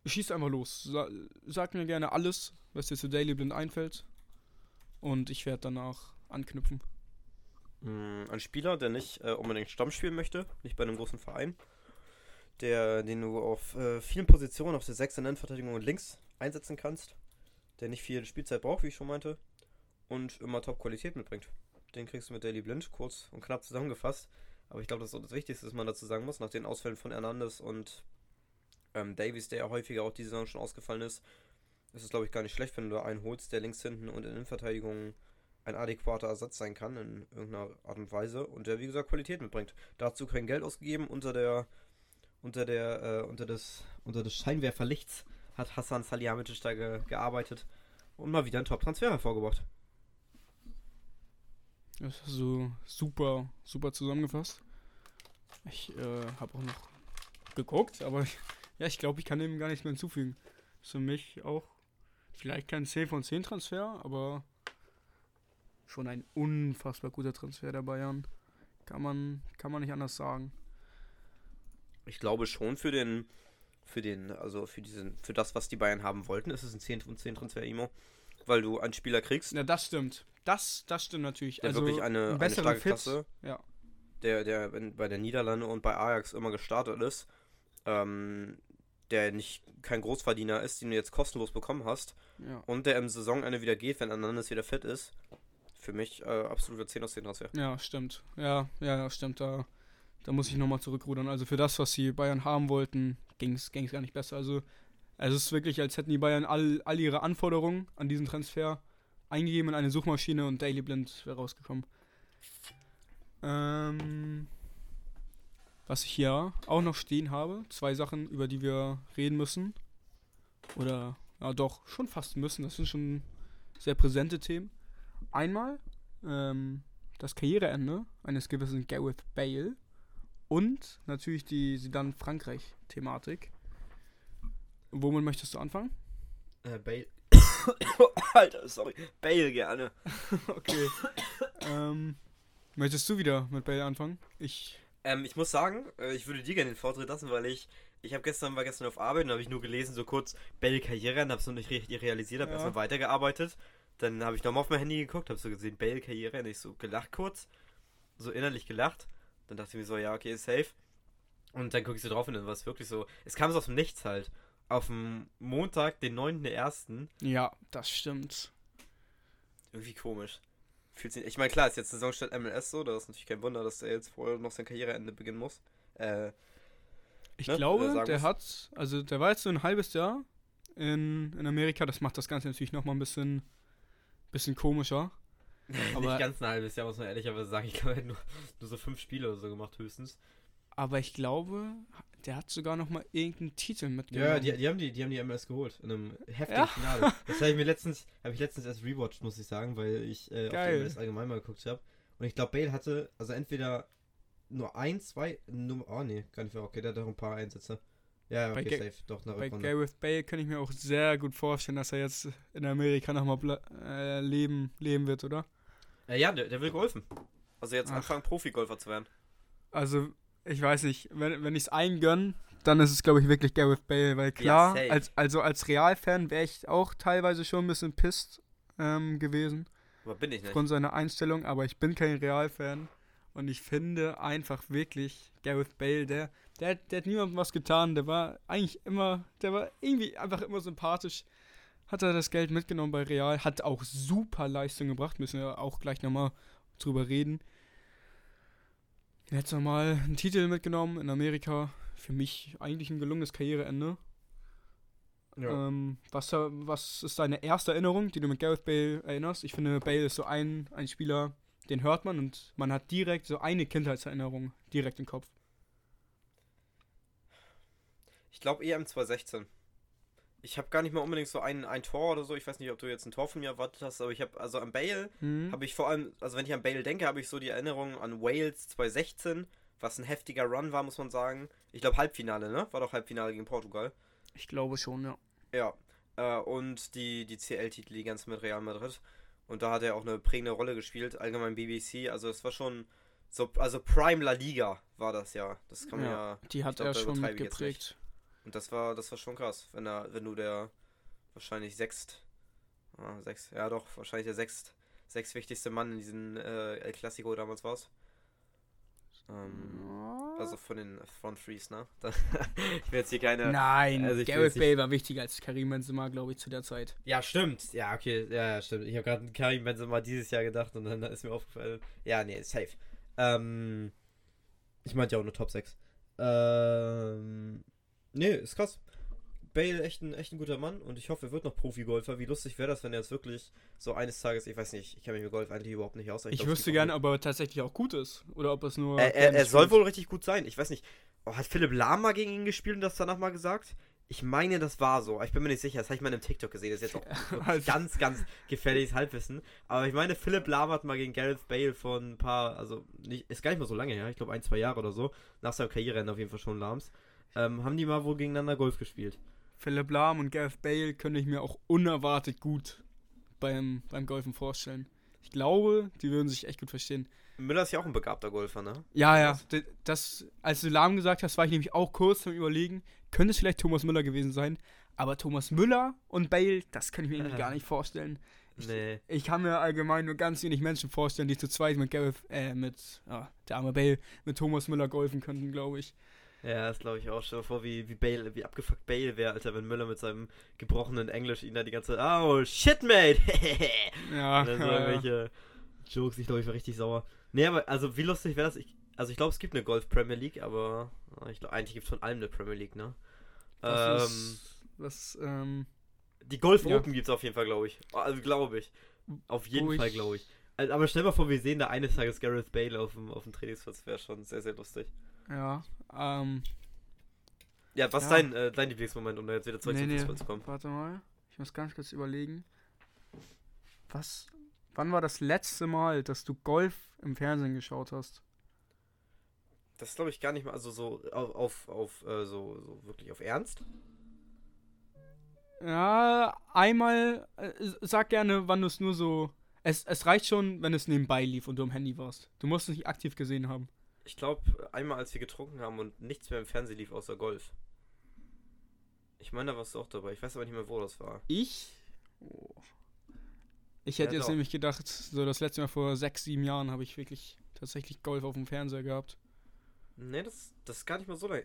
Schießt einfach los. Sa sag mir gerne alles, was dir zu Daily Blind einfällt. Und ich werde danach anknüpfen. Mm, Ein Spieler, der nicht äh, unbedingt Stamm spielen möchte, nicht bei einem großen Verein, der, den du auf äh, vielen Positionen auf der 6 in Innenverteidigung und links einsetzen kannst, der nicht viel Spielzeit braucht, wie ich schon meinte, und immer Top-Qualität mitbringt. Den kriegst du mit Daily Blind, kurz und knapp zusammengefasst. Aber ich glaube, das ist auch das Wichtigste, was man dazu sagen muss, nach den Ausfällen von Hernandez und ähm, Davies, der ja häufiger auch diese Saison schon ausgefallen ist, ist es, glaube ich, gar nicht schlecht, wenn du einen holst, der links hinten und in Innenverteidigung ein adäquater Ersatz sein kann in irgendeiner Art und Weise und der wie gesagt Qualität mitbringt. Dazu kein Geld ausgegeben unter der unter der äh, unter des unter des Scheinwerferlichts hat Hassan Salihamidzic da ge gearbeitet und mal wieder einen Top-Transfer hervorgebracht. Das hast du super, super zusammengefasst. Ich äh, habe auch noch geguckt, aber ja, ich glaube, ich kann dem gar nichts mehr hinzufügen. Ist für mich auch vielleicht kein 10 von 10 Transfer, aber schon ein unfassbar guter Transfer der Bayern. Kann man, kann man nicht anders sagen. Ich glaube schon für den für den also für diesen für das was die Bayern haben wollten, ist es ein 10 von 10 Transfer Imo, weil du einen Spieler kriegst, Ja, das stimmt. Das, das stimmt natürlich. der also wirklich eine, eine starke Fit. Klasse Ja. der, der bei der Niederlande und bei Ajax immer gestartet ist, ähm, der nicht kein Großverdiener ist, den du jetzt kostenlos bekommen hast Ja. und der im Saisonende wieder geht, wenn Hernandez wieder fit ist. Für mich äh, absoluter 10 aus 10 Transfer. Ja, stimmt. Ja, ja, stimmt. Da, da muss ich nochmal zurückrudern. Also für das, was die Bayern haben wollten, ging es gar nicht besser. Also es ist wirklich, als hätten die Bayern all, all ihre Anforderungen an diesen Transfer eingegeben in eine Suchmaschine und Daily Blind wäre rausgekommen. Ähm, was ich hier auch noch stehen habe, zwei Sachen, über die wir reden müssen. Oder, ja doch, schon fast müssen. Das sind schon sehr präsente Themen. Einmal ähm, das Karriereende eines gewissen Gareth Bale und natürlich die Sidan Frankreich-Thematik. Womit möchtest du anfangen? Äh, Bale. *coughs* Alter, sorry. Bale gerne. *laughs* okay. ähm, möchtest du wieder mit Bale anfangen? Ich. Ähm, ich muss sagen, äh, ich würde dir gerne den Vortritt lassen, weil ich, ich habe gestern, war gestern auf Arbeit und habe ich nur gelesen, so kurz Bale Karriere, und habe es noch nicht richtig realisiert, habe Ja. erstmal weitergearbeitet. Dann habe ich nochmal auf mein Handy geguckt, habe so gesehen, Bale Karriere, und ich so gelacht kurz, so innerlich gelacht. Dann dachte ich mir so, ja, okay, ist safe. Und dann gucke ich so drauf und dann war es wirklich so, es kam so aus dem Nichts halt. Auf dem Montag, den 9.1., Ja, das stimmt. irgendwie komisch. Fühlt sich, ich meine, klar, ist jetzt Saisonstart MLS so, da ist natürlich kein Wunder, dass er jetzt vorher noch sein Karriereende beginnen muss. Äh, Ich Ne, glaube, der wir's. hat, also der war jetzt so ein halbes Jahr in, in Amerika. Das macht das Ganze natürlich nochmal ein bisschen, bisschen komischer. *laughs* Aber- nicht ganz ein halbes Jahr, muss man ehrlicherweise sagen. Ich glaube, er hat nur, nur so fünf Spiele oder so gemacht, höchstens. Aber ich glaube, der hat sogar nochmal irgendeinen Titel mitgenommen. Ja, die, die, haben die, die haben die MLS geholt. In einem heftigen Ja. Finale. *laughs* Das habe ich mir letztens, habe ich letztens erst rewatcht, muss ich sagen, weil ich äh, auf die MLS allgemein mal geguckt habe. Und ich glaube, Bale hatte, also entweder nur ein, zwei, nur, oh nee, gar nicht mehr, okay, der hat doch ein paar Einsätze. Ja, ja, Bei okay, Ga- safe, doch, eine Bei Rückrunde. Gareth Bale kann ich mir auch sehr gut vorstellen, dass er jetzt in Amerika nochmal äh, leben, leben wird, oder? Äh, ja, der, der will golfen. Also jetzt Ach. anfangen, Profi-Golfer zu werden. Also, ich weiß nicht, wenn, wenn ich es eingönn, dann ist es, glaube ich, wirklich Gareth Bale, weil klar, safe. als, also als Real-Fan wäre ich auch teilweise schon ein bisschen pisst ähm, gewesen Aber bin ich nicht. aufgrund seiner Einstellung, aber ich bin kein Real-Fan und ich finde einfach wirklich Gareth Bale, der, der, der hat niemandem was getan, der war eigentlich immer, der war irgendwie einfach immer sympathisch. Hat er das Geld mitgenommen bei Real, hat auch super Leistung gebracht, müssen wir auch gleich nochmal drüber reden. Jetzt nochmal einen Titel mitgenommen in Amerika. Für mich eigentlich ein gelungenes Karriereende. Ja. Ähm, was, was ist deine erste Erinnerung, die du mit Gareth Bale erinnerst? Ich finde, Bale ist so ein, ein Spieler, den hört man und man hat direkt so eine Kindheitserinnerung direkt im Kopf. Ich glaube EM 2016. Ich habe gar nicht mal unbedingt so ein, ein Tor oder so. Ich weiß nicht, ob du jetzt ein Tor von mir erwartet hast, aber ich habe, also an Bale Mhm. habe ich vor allem, also wenn ich an Bale denke, habe ich so die Erinnerung an Wales 2016, was ein heftiger Run war, muss man sagen. Ich glaube Halbfinale, ne? War doch Halbfinale gegen Portugal. Ich glaube schon, ja. Ja. Äh, und die, die CL-Titel, die ganze mit Real Madrid. Und da hat er auch eine prägende Rolle gespielt, allgemein BBC. Also es war schon so, also Prime La Liga war das ja. Das kann man ja. Die hat glaub, er schon mitgeprägt. Und das war, das war schon krass, wenn er, wenn du der wahrscheinlich sechst, ah, sechs, ja doch, wahrscheinlich der sechst, sechst wichtigste Mann in diesem äh, El Clasico damals warst. Ähm, also von den Front Threes, ne? *laughs* Ich will jetzt hier keine. Nein, Also Gareth Bale war wichtiger als Karim Benzema, glaube ich, zu der Zeit. Ja, stimmt. Ja, okay, ja, ja stimmt. Ich habe gerade an Karim Benzema dieses Jahr gedacht und dann *laughs* ist mir aufgefallen. Ja, nee, safe. Ähm, ich meinte ja auch nur Top 6. Ähm, nee, ist krass. Bale echt ein, echt ein guter Mann und ich hoffe, er wird noch Profi-Golfer. Wie lustig wäre das, wenn er jetzt wirklich so eines Tages, ich weiß nicht, ich kenne mich mit Golf eigentlich überhaupt nicht aus. aber Ich, glaub, wüsste gerne, ob er tatsächlich auch gut ist. Oder ob es nur. Er, er, er soll wohl richtig gut sein. Ich weiß nicht. Oh, hat Philipp Lahm mal gegen ihn gespielt und das danach mal gesagt? Ich meine, das war so. Ich bin mir nicht sicher. Das habe ich mal in einem TikTok gesehen. Das ist jetzt auch *laughs* Also- ganz, ganz gefährliches Halbwissen. Aber ich meine, Philipp Lahm hat mal gegen Gareth Bale von ein paar, also nicht, ist gar nicht mal so lange her. Ich glaube ein, zwei Jahre oder so. Nach seinem Karriereende auf jeden Fall schon Lahms. Ähm, haben die mal wohl gegeneinander Golf gespielt. Philipp Lahm und Gareth Bale könnte ich mir auch unerwartet gut beim, beim Golfen vorstellen. Ich glaube, die würden sich echt gut verstehen. Müller ist ja auch ein begabter Golfer, ne? Ja, ja. Das, als du Lahm gesagt hast, war ich nämlich auch kurz am Überlegen, könnte es vielleicht Thomas Müller gewesen sein. Aber Thomas Müller und Bale, das kann ich mir irgendwie *laughs* gar nicht vorstellen. Nee. Ich kann mir allgemein nur ganz wenig Menschen vorstellen, die zu zweit mit Gareth, äh, mit, ja, der arme Bale, mit Thomas Müller golfen könnten, glaube ich. Ja, das glaube ich auch. Stell dir vor, wie, wie Bale, wie abgefuckt Bale wäre, Alter, wenn Müller mit seinem gebrochenen Englisch ihn da die ganze Zeit, oh, shit, mate! *laughs* Ja, Und dann so ja, ja. irgendwelche Jokes, ich glaube, ich war richtig sauer. Nee, aber also wie lustig wäre das? Ich, also ich glaube, es gibt eine Golf Premier League, aber äh, ich glaube, eigentlich gibt es von allem eine Premier League, ne? Was Ähm, ist, was, ähm, die Golf ja. Open gibt es auf jeden Fall, glaube ich. Also glaube ich. Auf jeden Fall, glaube ich. Aber stell mal vor, wir sehen da eines Tages Gareth Bale auf dem, auf dem Trainingsplatz, wäre schon sehr, sehr lustig. Ja, ähm, Ja, was Ja. ist dein, äh, dein Lieblingsmoment, um da jetzt wieder zurück Nee, zum nee. Fußball zu kommen? warte mal, ich muss ganz kurz überlegen. Was, wann war das letzte Mal, dass du Golf im Fernsehen geschaut hast? Das glaube ich, gar nicht mal, also so auf, auf, auf äh, so, so wirklich auf Ernst. Ja, einmal, äh, sag gerne, wann du es nur so, es, es reicht schon, wenn es nebenbei lief und du am Handy warst. Du musst es nicht aktiv gesehen haben. Ich glaube, einmal als wir getrunken haben und nichts mehr im Fernsehen lief außer Golf. Ich meine, da warst du auch dabei. Ich weiß aber nicht mehr, wo das war. Ich? Oh. Ich hätte Ja, jetzt doch. nämlich gedacht, so das letzte Mal vor sechs, sieben Jahren habe ich wirklich tatsächlich Golf auf dem Fernseher gehabt. Nee, das, das ist gar nicht mal so lange.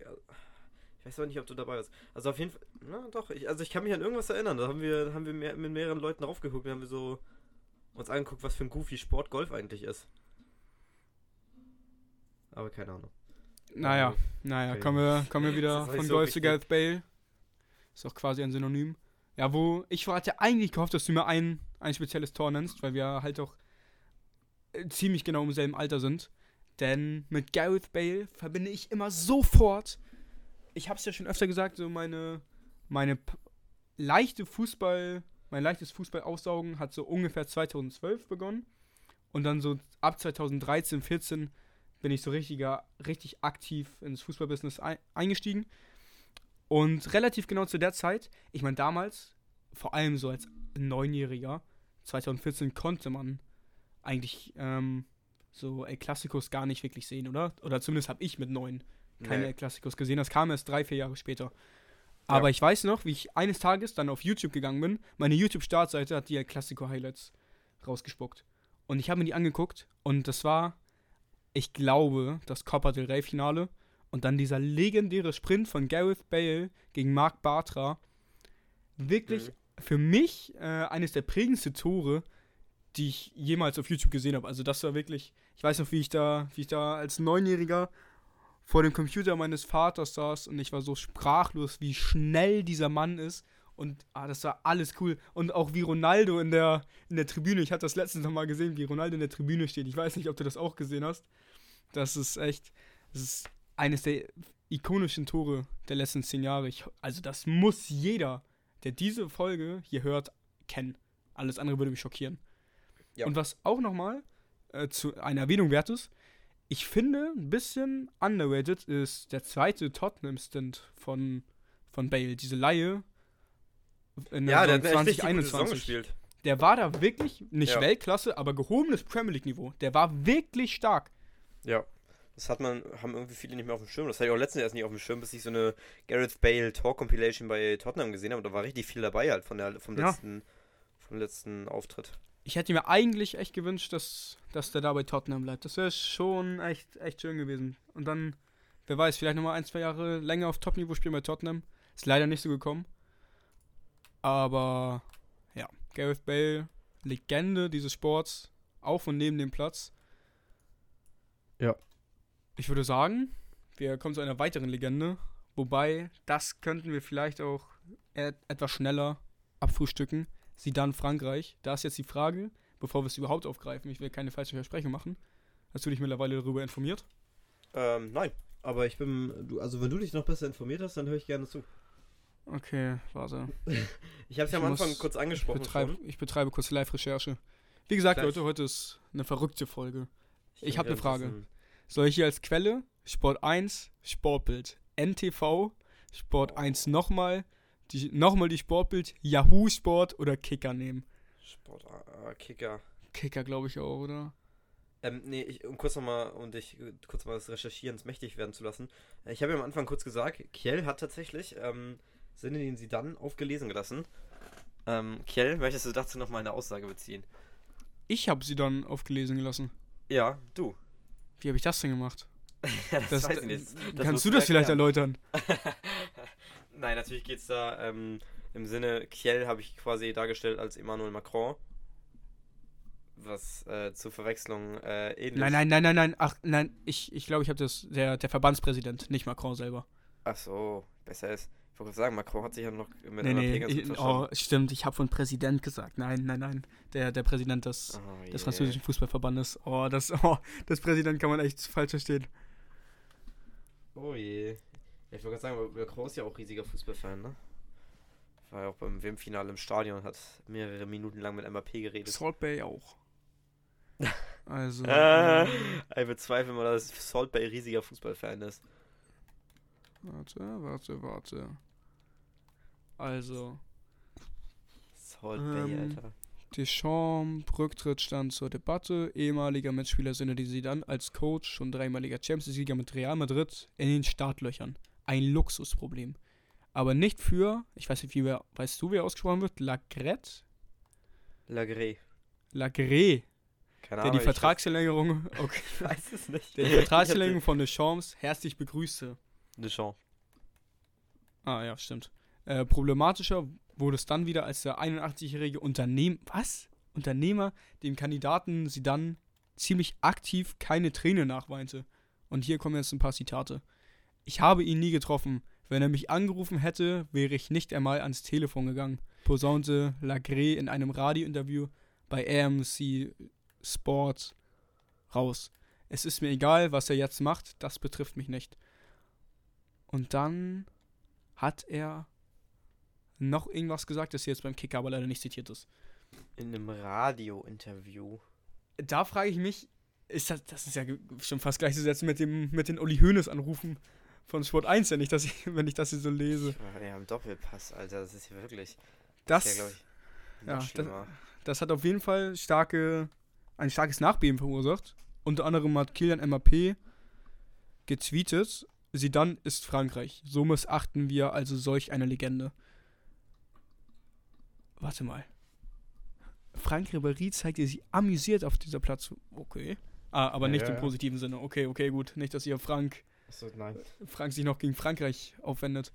Ich weiß aber nicht, ob du dabei warst. Also auf jeden Fall. Na doch, ich, also ich kann mich an irgendwas erinnern. Da haben wir, haben wir mehr, mit mehreren Leuten draufgeguckt und haben wir so uns angeguckt, was für ein goofy Sport Golf eigentlich ist. Aber keine Ahnung. Naja, naja, okay. kommen wir, kommen wir wieder von so Golf zu. Gareth Bale. Ist auch quasi ein Synonym. Ja, wo ich hatte eigentlich gehofft, dass du mir ein, ein spezielles Tor nennst, weil wir halt auch äh, ziemlich genau im selben Alter sind. Denn mit Gareth Bale verbinde ich immer sofort, ich hab's ja schon öfter gesagt, so meine, meine leichte Fußball, mein leichtes Fußballaussaugen hat so ungefähr 2012 begonnen. Und dann so ab 2013, 14 bin ich so richtiger, richtig aktiv ins Fußballbusiness ein, eingestiegen. Und relativ genau zu der Zeit, ich meine damals, vor allem so als Neunjähriger, 2014 konnte man eigentlich ähm, so El Classicos gar nicht wirklich sehen, oder? Oder zumindest habe ich mit neun keine Nee. Klassikos gesehen. Das kam erst drei, vier Jahre später. Aber ich weiß noch, wie ich eines Tages dann auf YouTube gegangen bin. Meine YouTube-Startseite hat die El Clasico-Highlights rausgespuckt. Und ich habe mir die angeguckt und das war, ich glaube, das Copa del Rey-Finale. Und dann dieser legendäre Sprint von Gareth Bale gegen Mark Bartra. Wirklich für mich äh, eines der prägendsten Tore, die ich jemals auf YouTube gesehen habe. Also das war wirklich, ich weiß noch, wie ich da, wie ich da als Neunjähriger vor dem Computer meines Vaters saß und ich war so sprachlos, wie schnell dieser Mann ist. Und ah, das war alles cool. Und auch wie Ronaldo in der, in der Tribüne. Ich hatte das letztens noch mal gesehen, wie Ronaldo in der Tribüne steht. Ich weiß nicht, ob du das auch gesehen hast. Das ist echt, das ist eines der ikonischen Tore der letzten zehn Jahre. Ich, also das muss jeder, der diese Folge hier hört, kennen. Alles andere würde mich schockieren. Ja. Und was auch nochmal äh, zu einer Erwähnung wert ist, ich finde, ein bisschen underrated ist der zweite Tottenham-Stint von, von Bale. Diese Laie in Ja, der Saison 2021. gespielt. Der war da wirklich nicht Ja. Weltklasse, aber gehobenes Premier League-Niveau. Der war wirklich stark. Ja. Das hat man, haben irgendwie viele nicht mehr auf dem Schirm. Das hatte ich auch letztens erst nicht auf dem Schirm, bis ich so eine Gareth Bale Talk Compilation bei Tottenham gesehen habe. Da war richtig viel dabei halt von der, vom Ja. letzten, vom letzten Auftritt. Ich hätte mir eigentlich echt gewünscht, dass, dass der da bei Tottenham bleibt. Das wäre schon echt, echt schön gewesen. Und dann, wer weiß, vielleicht nochmal ein, zwei Jahre länger auf Top-Niveau spielen bei Tottenham. Ist leider nicht so gekommen. Aber ja, Gareth Bale, Legende dieses Sports, auf und neben dem Platz. Ja. Ich würde sagen, wir kommen zu einer weiteren Legende. Wobei, das könnten wir vielleicht auch et etwas schneller abfrühstücken. Sie dann Frankreich. Da ist jetzt die Frage, bevor wir es überhaupt aufgreifen, ich will keine falsche Versprechung machen. Hast du dich mittlerweile darüber informiert? Ähm, nein. Aber ich bin, du, also wenn du dich noch besser informiert hast, dann höre ich gerne zu. Okay, warte. *laughs* Ich habe es ja am Ich Anfang kurz Ich angesprochen. betreibe, schon. ich betreibe kurz Live-Recherche. Wie gesagt, Gleich. Leute, heute ist eine verrückte Folge. Ich hab will ne Frage. wissen- Soll ich hier als Quelle Sport 1, Sportbild, NTV, Sport 1 nochmal, die, nochmal die Sportbild, Yahoo Sport oder Kicker nehmen? Sport, ah, Kicker. Kicker, glaube ich auch, oder? Ähm, nee, ich, um kurz nochmal, um dich äh, kurz mal des Recherchierens mächtig werden zu lassen. Äh, Ich habe ja am Anfang kurz gesagt, Kiel hat tatsächlich ähm, Sinne, den sie dann aufgelesen gelassen. Ähm, Kiel, möchtest du dazu nochmal eine Aussage beziehen? Ich habe sie dann aufgelesen gelassen. Ja, du. Wie habe ich das denn gemacht? Ja, *laughs* das, Das, weiß ich nicht. Das kannst du das vielleicht erklären. erläutern? *laughs* Nein, natürlich geht es da ähm, im Sinne, Kiel habe ich quasi dargestellt als Emmanuel Macron. Was äh, zur Verwechslung äh, ähnlich Nein, nein, nein, nein, nein. Ach, nein, ich glaube, ich, glaube, ich habe das, der, der Verbandspräsident, nicht Macron selber. Ach so, besser ist. Ich wollte gerade sagen, Macron hat sich ja noch mit nee, nee, Pegasus ich, oh, stimmt, ich habe von Präsident gesagt. Nein, nein, nein. Der, der Präsident des, Oh, des französischen Fußballverbandes. Oh, das, oh, das Präsident kann man echt falsch verstehen. Oh je. Ich wollte gerade sagen, Macron ist ja auch riesiger Fußballfan, ne? War ja auch beim WM-Finale im Stadion und hat mehrere Minuten lang mit MAP geredet. Salt Bay auch. *laughs* Also. Ah, ähm, ich bezweifle mal, dass Salt Bay riesiger Fußballfan ist. warte, warte, warte. Also. Salt Bay, Ähm, Alter. Deschamps, Rücktritt stand zur Debatte. Ehemaliger Mitspieler Sinne, die sie dann als Coach, schon dreimaliger Champions-Sieger mit Real Madrid, in den Startlöchern. Ein Luxusproblem. Aber nicht für, ich weiß nicht, wie wer, weißt du, wie er ausgesprochen wird? Lagret? Lagré. Lagret. Keine Der Ahnung. die Vertragsverlängerung, *laughs* okay, Ich weiß es nicht. der die Vertragsverlängerung von Deschamps herzlich begrüßte. Deschamps. Ah, ja, stimmt. Äh, problematischer wurde es dann wieder, als der 81-jährige Unternehmen, was? Unternehmer dem Kandidaten sie dann ziemlich aktiv keine Träne nachweinte. Und hier kommen jetzt ein paar Zitate. Ich habe ihn nie getroffen. Wenn er mich angerufen hätte, wäre ich nicht einmal ans Telefon gegangen, posaunte Lagré in einem Radiointerview bei AMC Sport raus. Es ist mir egal, was er jetzt macht, das betrifft mich nicht. Und dann hat er noch irgendwas gesagt, das hier jetzt beim Kicker aber leider nicht zitiert ist. In einem Radio-Interview. Da frage ich mich, ist das, das ist ja schon fast gleichzusetzen mit dem mit den Uli Hoeneß Anrufen von Sport 1, wenn ich das, *laughs* wenn ich das hier so lese. Ja im Doppelpass, Alter. Das ist hier wirklich. Das, ist ja, ich, ja, das- das hat auf jeden Fall starke, ein starkes Nachbeben verursacht. Unter anderem hat Kilian MAP getweetet Zidane ist Frankreich. So missachten wir also solch eine Legende. Warte mal. Frank Ribéry zeigte sich amüsiert auf dieser Platz. Okay. Ah, aber Ja, nicht ja, im ja. positiven Sinne. Okay, okay, gut. Nicht, dass ihr Frank, nein. Frank sich noch gegen Frankreich aufwendet.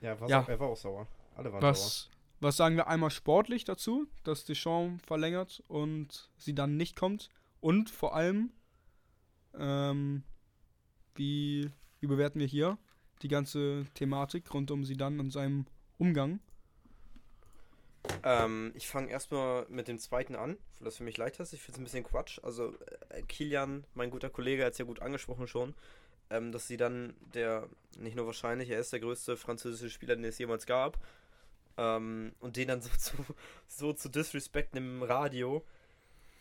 Ja. So, er war auch sauer. Alle waren sauer. Was, was sagen wir einmal sportlich dazu, dass Deschamps verlängert und sie dann nicht kommt? Und vor allem, ähm, wie, wie bewerten wir hier die ganze Thematik rund um sie dann und seinem Umgang? Ähm, ich fange erstmal mit dem zweiten an, weil das für mich leicht ist. Ich finde es ein bisschen Quatsch. Also, äh, Kilian, mein guter Kollege, hat es ja gut angesprochen schon, ähm, dass sie dann der, nicht nur wahrscheinlich, er ist der größte französische Spieler, den es jemals gab. Ähm, und den dann *laughs* so zu, so zu disrespekten im Radio,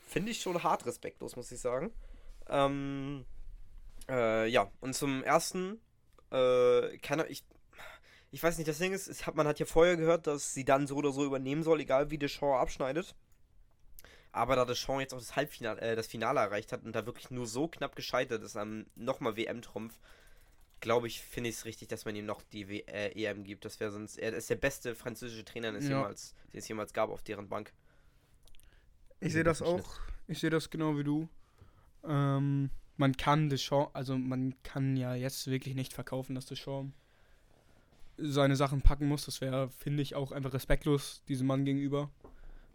finde ich schon hart respektlos, muss ich sagen. Ähm, äh, ja, und zum ersten, äh, kann ich, ich weiß nicht, das Ding ist, es hat, man hat ja vorher gehört, dass sie dann so oder so übernehmen soll, egal wie Deschamps abschneidet. Aber da Deschamps jetzt auch das Halbfinale, äh, das Finale erreicht hat und da wirklich nur so knapp gescheitert ist am nochmal WM-Trumpf, glaube ich, finde ich es richtig, dass man ihm noch die w äh, EM gibt. Das wäre sonst, er ist der beste französische Trainer, den es, Ja. jemals, den es jemals gab auf deren Bank. Ich sehe das auch. Ich sehe das genau wie du. Ähm, man kann Deschamps, also man kann ja jetzt wirklich nicht verkaufen, dass Deschamps seine Sachen packen muss. Das wäre, finde ich, auch einfach respektlos diesem Mann gegenüber.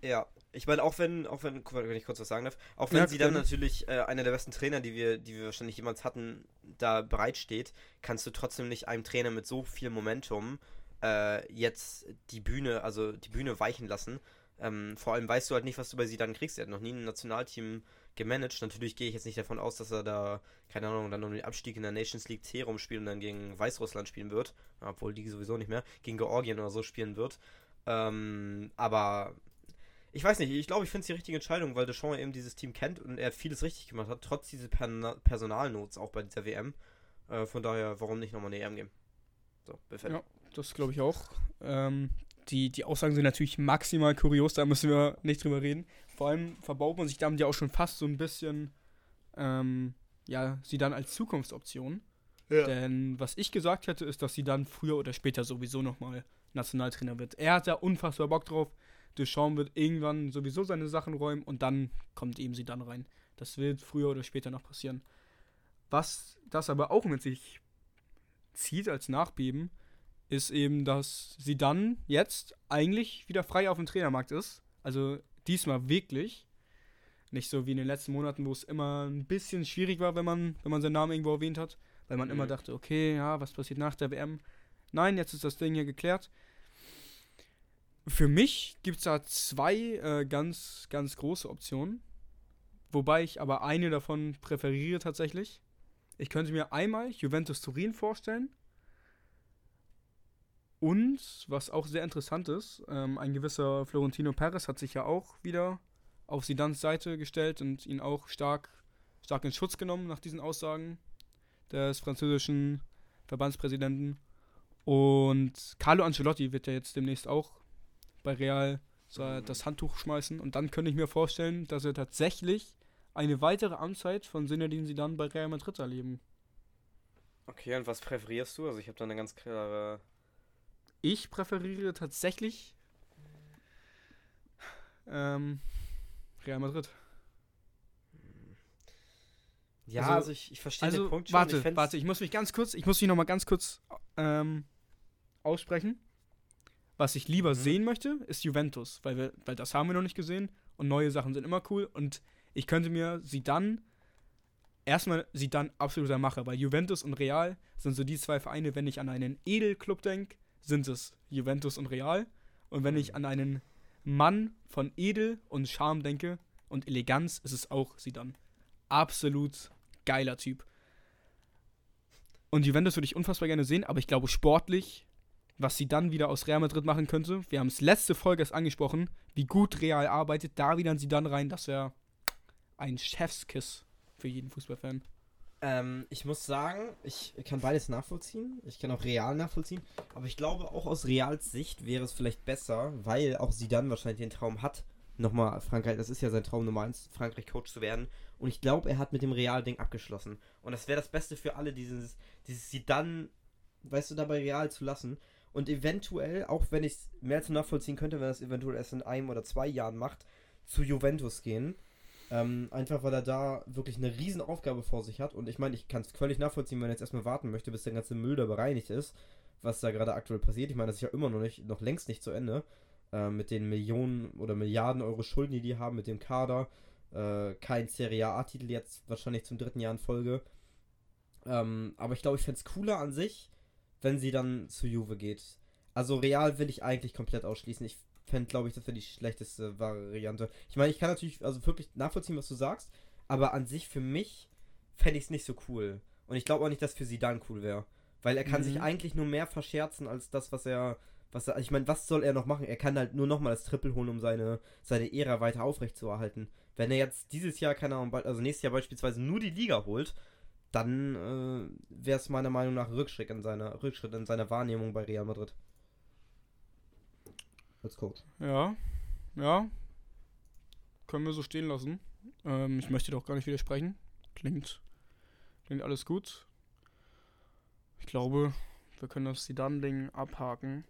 Ja, ich meine, auch wenn, auch wenn, guck mal, wenn ich kurz was sagen darf, auch wenn Ja, sie dann natürlich äh, einer der besten Trainer, die wir, die wir wahrscheinlich jemals hatten, da bereitsteht, kannst du trotzdem nicht einem Trainer mit so viel Momentum äh, jetzt die Bühne, also die Bühne weichen lassen. Ähm, vor allem weißt du halt nicht, was du bei sie dann kriegst. Er hat noch nie ein Nationalteam gemanagt. Natürlich gehe ich jetzt nicht davon aus, dass er da, keine Ahnung, dann um den Abstieg in der Nations League C rumspielen und dann gegen Weißrussland spielen wird. Obwohl die sowieso nicht mehr. Gegen Georgien oder so spielen wird. Ähm, aber ich weiß nicht, ich glaube, ich finde es die richtige Entscheidung, weil Deschamps eben dieses Team kennt und er vieles richtig gemacht hat, trotz dieses Perna- Personalnots auch bei dieser WM. Äh, von daher, warum nicht nochmal eine EM geben? So, perfekt. Ja. Das glaube ich auch. Ähm, die, die Aussagen sind natürlich maximal kurios, da müssen wir nicht drüber reden. Vor allem verbaut man sich damit ja auch schon fast so ein bisschen, ähm, ja, sie dann als Zukunftsoption. Denn was ich gesagt hätte, ist, dass sie dann früher oder später sowieso nochmal Nationaltrainer wird. Er hat da unfassbar Bock drauf. Deschamps wird irgendwann sowieso seine Sachen räumen und dann kommt eben sie dann rein. Das wird früher oder später noch passieren. Was das aber auch mit sich zieht als Nachbeben, ist eben, dass sie dann jetzt eigentlich wieder frei auf dem Trainermarkt ist. Also diesmal wirklich. Nicht so wie in den letzten Monaten, wo es immer ein bisschen schwierig war, wenn man, wenn man seinen Namen irgendwo erwähnt hat. Weil man immer Mhm. dachte, okay, ja, was passiert nach der WM? Nein, jetzt ist das Ding hier geklärt. Für mich gibt es da zwei äh, ganz, ganz große Optionen. Wobei ich aber eine davon präferiere tatsächlich. Ich könnte mir einmal Juventus Turin vorstellen. Und, was auch sehr interessant ist, ähm, ein gewisser Florentino Perez hat sich ja auch wieder auf Sidans Seite gestellt und ihn auch stark, stark in Schutz genommen nach diesen Aussagen des französischen Verbandspräsidenten. Und Carlo Ancelotti wird ja jetzt demnächst auch bei Real das Handtuch schmeißen. Und dann könnte ich mir vorstellen, dass wir tatsächlich eine weitere Amtszeit von Zinedine Zidane bei Real Madrid erleben. Okay, und was präferierst du? Also ich habe da eine ganz klare. Ich präferiere tatsächlich ähm, Real Madrid. Ja, Also- also, ich, ich verstehe den Also, Punkt schon. warte, ich warte, ich muss mich ganz kurz, ich muss mich noch mal ganz kurz ähm, aussprechen. Was ich lieber Mhm. sehen möchte, ist Juventus, weil, wir, weil das haben wir noch nicht gesehen und neue Sachen sind immer cool und ich könnte mir sie dann erstmal sie dann absoluter Macher, weil Juventus und Real sind so die zwei Vereine, wenn ich an einen Edelclub denke, sind es Juventus und Real und wenn ich Mhm. an einen Mann von Edel und Charme denke und Eleganz, ist es auch sie dann. Absolut geiler Typ. Und Juventus würde ich unfassbar gerne sehen, aber ich glaube sportlich, was sie dann wieder aus Real Madrid machen könnte, wir haben es letzte Folge erst angesprochen, wie gut Real arbeitet, da wieder sie dann rein, das wäre ein Chefskiss für jeden Fußballfan. Ähm, ich muss sagen, ich kann beides nachvollziehen. Ich kann auch Real nachvollziehen. Aber ich glaube, auch aus Reals Sicht wäre es vielleicht besser, weil auch sie dann wahrscheinlich den Traum hat, nochmal Frankreich, das ist ja sein Traum Nummer 1, Frankreich Coach zu werden. Und ich glaube, er hat mit dem Real-Ding abgeschlossen. Und das wäre das Beste für alle, dieses, dieses sie dann, weißt du, dabei Real zu lassen. Und eventuell, auch wenn ich es mehr zu nachvollziehen könnte, wenn er es eventuell erst in einem oder zwei Jahren macht, zu Juventus gehen. Ähm, einfach weil er da wirklich eine riesen Aufgabe vor sich hat. Und ich meine, ich kann es völlig nachvollziehen, wenn er jetzt erstmal warten möchte, bis der ganze Müll da bereinigt ist, was da gerade aktuell passiert. Ich meine, das ist ja immer noch nicht, noch längst nicht zu Ende. Äh, mit den Millionen oder Milliarden Euro Schulden, die die haben, mit dem Kader. Äh, kein Serie A-Titel jetzt wahrscheinlich zum dritten Jahr in Folge. Ähm, aber ich glaube, ich fände es cooler an sich, wenn sie dann zu Juve geht. Also Real will ich eigentlich komplett ausschließen. Ich fände, glaube ich, das wäre die schlechteste Variante. Ich meine, ich kann natürlich also wirklich nachvollziehen, was du sagst, aber an sich für mich fände ich es nicht so cool. Und ich glaube auch nicht, dass für sie dann cool wäre. Weil er kann mhm. sich eigentlich nur mehr verscherzen als das, was er. Was er, ich meine, was soll er noch machen? Er kann halt nur nochmal das Triple holen, um seine, seine Ära weiter aufrechtzuerhalten. Wenn er jetzt dieses Jahr, keine Ahnung, also nächstes Jahr beispielsweise nur die Liga holt, dann äh, wäre es meiner Meinung nach Rückschritt in seiner Rückschritt in seiner Wahrnehmung bei Real Madrid als Coach. Ja, ja. Können wir so stehen lassen. Ähm, ich möchte doch gar nicht widersprechen. Klingt, klingt alles gut. Ich glaube, wir können das Sidan-Ding abhaken.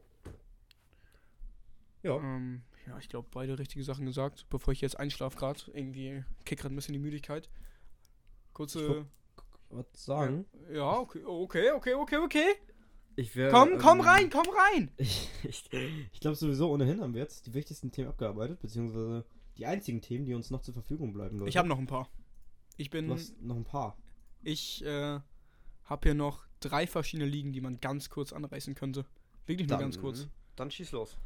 Ja. Ähm, ja, ich glaube, beide richtige Sachen gesagt. Bevor ich jetzt einschlafe gerade, irgendwie kickt gerade ein bisschen die Müdigkeit. Kurze. Was sagen? Ja, okay, okay, okay, okay, okay. Ich wär, komm, komm ähm, rein, komm rein! *laughs* Ich, ich, ich glaube sowieso ohnehin haben wir jetzt die wichtigsten Themen abgearbeitet, beziehungsweise die einzigen Themen, die uns noch zur Verfügung bleiben. Leute. Ich habe noch ein paar. Ich bin. Du hast noch ein paar. Ich äh, habe hier noch drei verschiedene Ligen, die man ganz kurz anreißen könnte. Wirklich nur ganz kurz. Dann schieß los.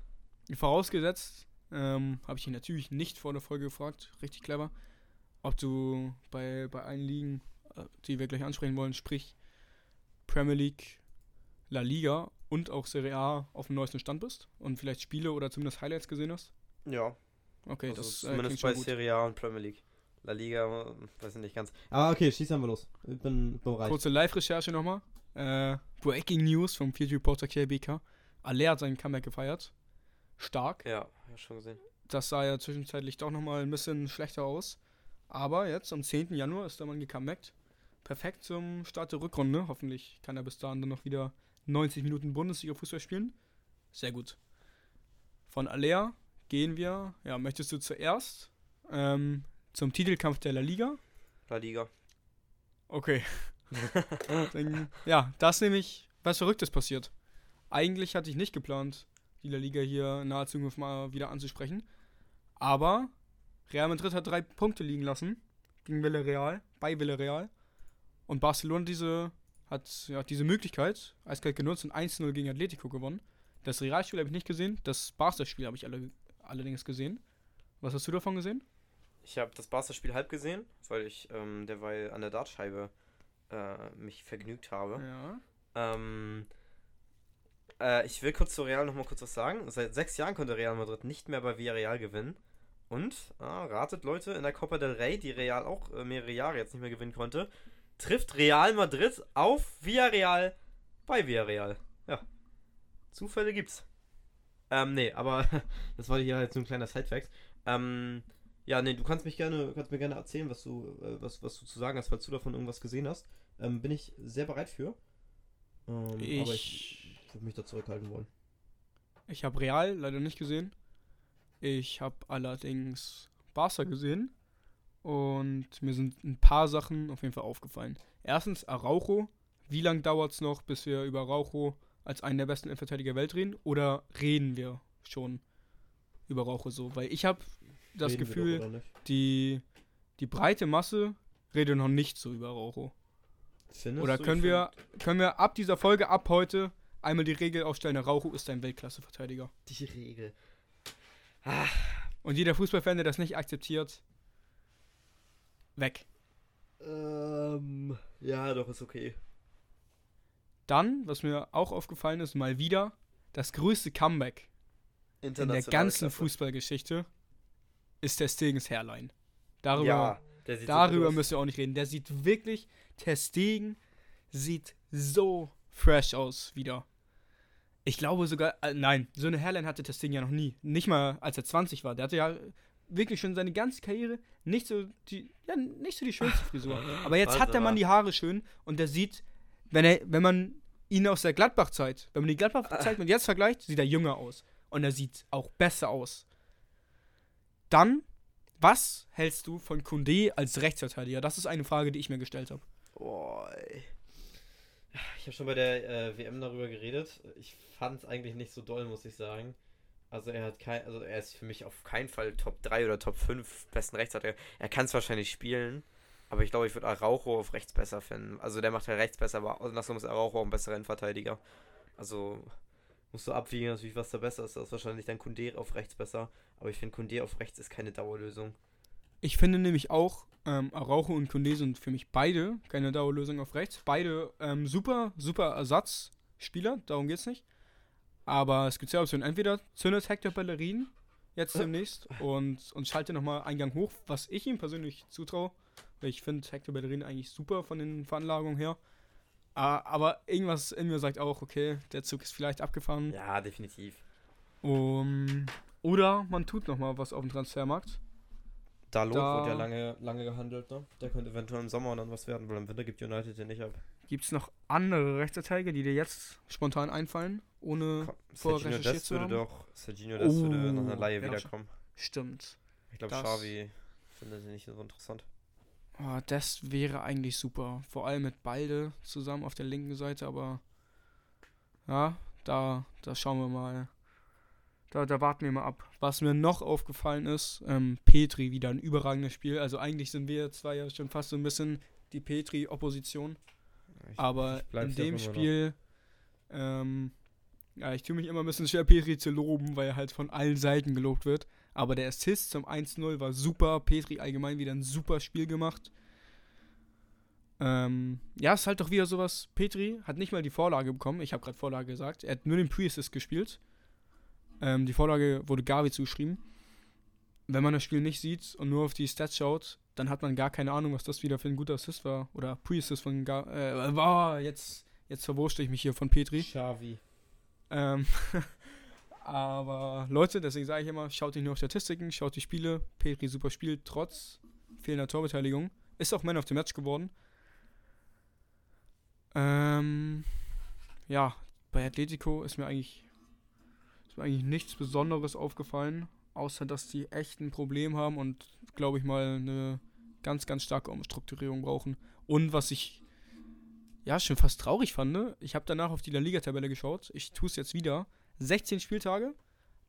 Vorausgesetzt, ähm, habe ich ihn natürlich nicht vor der Folge gefragt, richtig clever, ob du bei, bei allen Ligen, äh, die wir gleich ansprechen wollen, sprich Premier League, La Liga und auch Serie A auf dem neuesten Stand bist und vielleicht Spiele oder zumindest Highlights gesehen hast? Ja. Okay, also das äh, zumindest bei gut. Serie A und Premier League. La Liga, äh, weiß ich nicht ganz. Ah, okay, schießen wir los. Ich bin bereit. Kurze Live-Recherche nochmal. Äh, Breaking News vom Field Reporter KBK. Aller hat seinen Comeback gefeiert. Stark. Ja, ja, schon gesehen. Das sah ja zwischenzeitlich doch nochmal ein bisschen schlechter aus. Aber jetzt, am 10. Januar, ist der Mann gecomebackt. Perfekt zum Start der Rückrunde. Hoffentlich kann er bis dahin dann noch wieder 90 Minuten Bundesliga-Fußball spielen. Sehr gut. Von Alea gehen wir, ja, möchtest du zuerst ähm, zum Titelkampf der La Liga? La Liga. Okay. *laughs* Dann, ja, das nämlich was Verrücktes passiert. Eigentlich hatte ich nicht geplant, die La Liga hier in naher Zukunft mal wieder anzusprechen. Aber Real Madrid hat drei Punkte liegen lassen gegen Villarreal, bei Villarreal. Und Barcelona diese hat ja, diese Möglichkeit eiskalt genutzt und 1-0 gegen Atletico gewonnen. Das Realspiel habe ich nicht gesehen, das Barca-Spiel habe ich alle, allerdings gesehen. Was hast du davon gesehen? Ich habe das Barca-Spiel halb gesehen, weil ich ähm, derweil an der Dartscheibe äh, mich vergnügt habe. Ja. Ähm, äh, ich will kurz zu Real nochmal kurz was sagen. Seit sechs Jahren konnte Real Madrid nicht mehr bei Villarreal gewinnen. Und, ah, ratet Leute, in der Copa del Rey, die Real auch äh, mehrere Jahre jetzt nicht mehr gewinnen konnte, trifft Real Madrid auf Villarreal bei Villarreal. Ja. Zufälle gibt's. Ähm, nee, aber *laughs* das war hier halt so ein kleiner Sidefact. Ähm, ja, nee, du kannst mich gerne, kannst mir gerne erzählen, was du, äh, was, was du zu sagen hast, falls du davon irgendwas gesehen hast. Ähm, bin ich sehr bereit für. Ähm, ich aber ich würde mich da zurückhalten wollen. Ich habe Real leider nicht gesehen. Ich habe allerdings Barca gesehen. Und mir sind ein paar Sachen auf jeden Fall aufgefallen. Erstens Araujo. Wie lange dauert es noch, bis wir über Araujo als einen der besten Innenverteidiger der Welt reden? Oder reden wir schon über Araujo so? Weil ich habe das reden Gefühl, die, die breite Masse redet noch nicht so über Araujo. Findest oder können wir, können wir ab dieser Folge, ab heute, einmal die Regel aufstellen, Araujo ist ein Weltklasse-Verteidiger? Die Regel. Ah. Und jeder Fußballfan, der das nicht akzeptiert, weg. Ähm, ja, doch, ist okay. Dann, was mir auch aufgefallen ist, mal wieder das größte Comeback in der ganzen Klasse. Fußballgeschichte ist der Stegens Hairline. Darüber, ja, darüber müssen wir auch nicht reden. Der sieht wirklich, der Stegen sieht so fresh aus wieder. Ich glaube sogar, äh, nein, so eine Hairline hatte Testegen ja noch nie. Nicht mal, als er 20 war. Der hatte ja wirklich schon seine ganze Karriere nicht so die, ja, nicht so die schönste Frisur. *laughs* Aber jetzt Warte hat der Mann mal. die Haare schön und der sieht, wenn er, wenn man ihn aus der Gladbach-Zeit, wenn man die Gladbach-Zeit *laughs* mit jetzt vergleicht, sieht er jünger aus. Und er sieht auch besser aus. Dann, was hältst du von Kunde als Rechtsverteidiger? Das ist eine Frage, die ich mir gestellt habe. Boah, ey. Ich habe schon bei der äh, WM darüber geredet. Ich fand es eigentlich nicht so doll, muss ich sagen. Also er hat kein, also er ist für mich auf keinen Fall Top 3 oder Top 5 besten Rechtsverteidiger. Er kann es wahrscheinlich spielen, aber ich glaube, ich würde Araujo auf rechts besser finden. Also der macht ja rechts besser, aber andersrum ist Araujo auch ein besserer Innenverteidiger. Also musst du abwiegen natürlich, was da besser ist. Das ist wahrscheinlich dann Kunde auf rechts besser. Aber ich finde Kunde auf rechts ist keine Dauerlösung. Ich finde nämlich auch, ähm, Araujo und Kunde sind für mich beide keine Dauerlösung auf rechts. Beide ähm, super, super Ersatzspieler, darum geht's nicht. Aber es gibt zwei Optionen. Entweder zündet Hector Bellerin jetzt demnächst und, und schaltet nochmal Eingang hoch, was ich ihm persönlich zutraue. Weil ich finde Hector Bellerin eigentlich super von den Veranlagungen her. Ah, Aber irgendwas in mir sagt auch, okay, der Zug ist vielleicht abgefahren. Ja, definitiv. Um, oder man tut nochmal was auf dem Transfermarkt. Dalot Da- wird ja lange, lange gehandelt, ne? Der könnte eventuell im Sommer dann was werden, weil im Winter gibt United den nicht ab. Gibt es noch andere Rechtsverteidiger, die dir jetzt spontan einfallen? Ohne. Vorher recherchiert zu würde haben? doch, Serginho Dest würde nach einer Oh, Laie wiederkommen. Stimmt. Ich glaube, das- Xavi findet sie nicht so interessant. Oh, das wäre eigentlich super. Vor allem mit Balde zusammen auf der linken Seite, aber. Ja, da, da schauen wir mal. Da, da warten wir mal ab. Was mir noch aufgefallen ist, ähm, Petri wieder ein überragendes Spiel. Also eigentlich sind wir zwei ja schon fast so ein bisschen die Petri-Opposition. Ich- Aber ich in dem Spiel, ähm, ja, ich tue mich immer ein bisschen schwer, Petri zu loben, weil er halt von allen Seiten gelobt wird. Aber der Assist zum 1-0 war super. Petri allgemein wieder ein super Spiel gemacht. Ähm, ja, ist halt doch wieder sowas. Petri hat nicht mal die Vorlage bekommen. Ich habe gerade Vorlage gesagt. Er hat nur den Pre-Assist gespielt. Ähm, die Vorlage wurde Gavi zugeschrieben. Wenn man das Spiel nicht sieht und nur auf die Stats schaut, dann hat man gar keine Ahnung, was das wieder für ein guter Assist war. Oder Pre-Assist von Gavi. Äh, war jetzt, jetzt verwurschte ich mich hier von Petri. Xavi. Ähm, *laughs* aber Leute, deswegen sage ich immer, schaut nicht nur auf Statistiken, schaut die Spiele. Petri super Spiel, trotz fehlender Torbeteiligung. Ist auch Man of the Match geworden. Ähm, ja, bei Atletico ist mir eigentlich, ist mir eigentlich nichts Besonderes aufgefallen, außer dass die echt ein Problem haben und, glaube ich mal, eine ganz, ganz starke Umstrukturierung brauchen. Und was ich ja schon fast traurig fand, ich habe danach auf die La Liga-Tabelle geschaut. Ich tue es jetzt wieder. 16 Spieltage,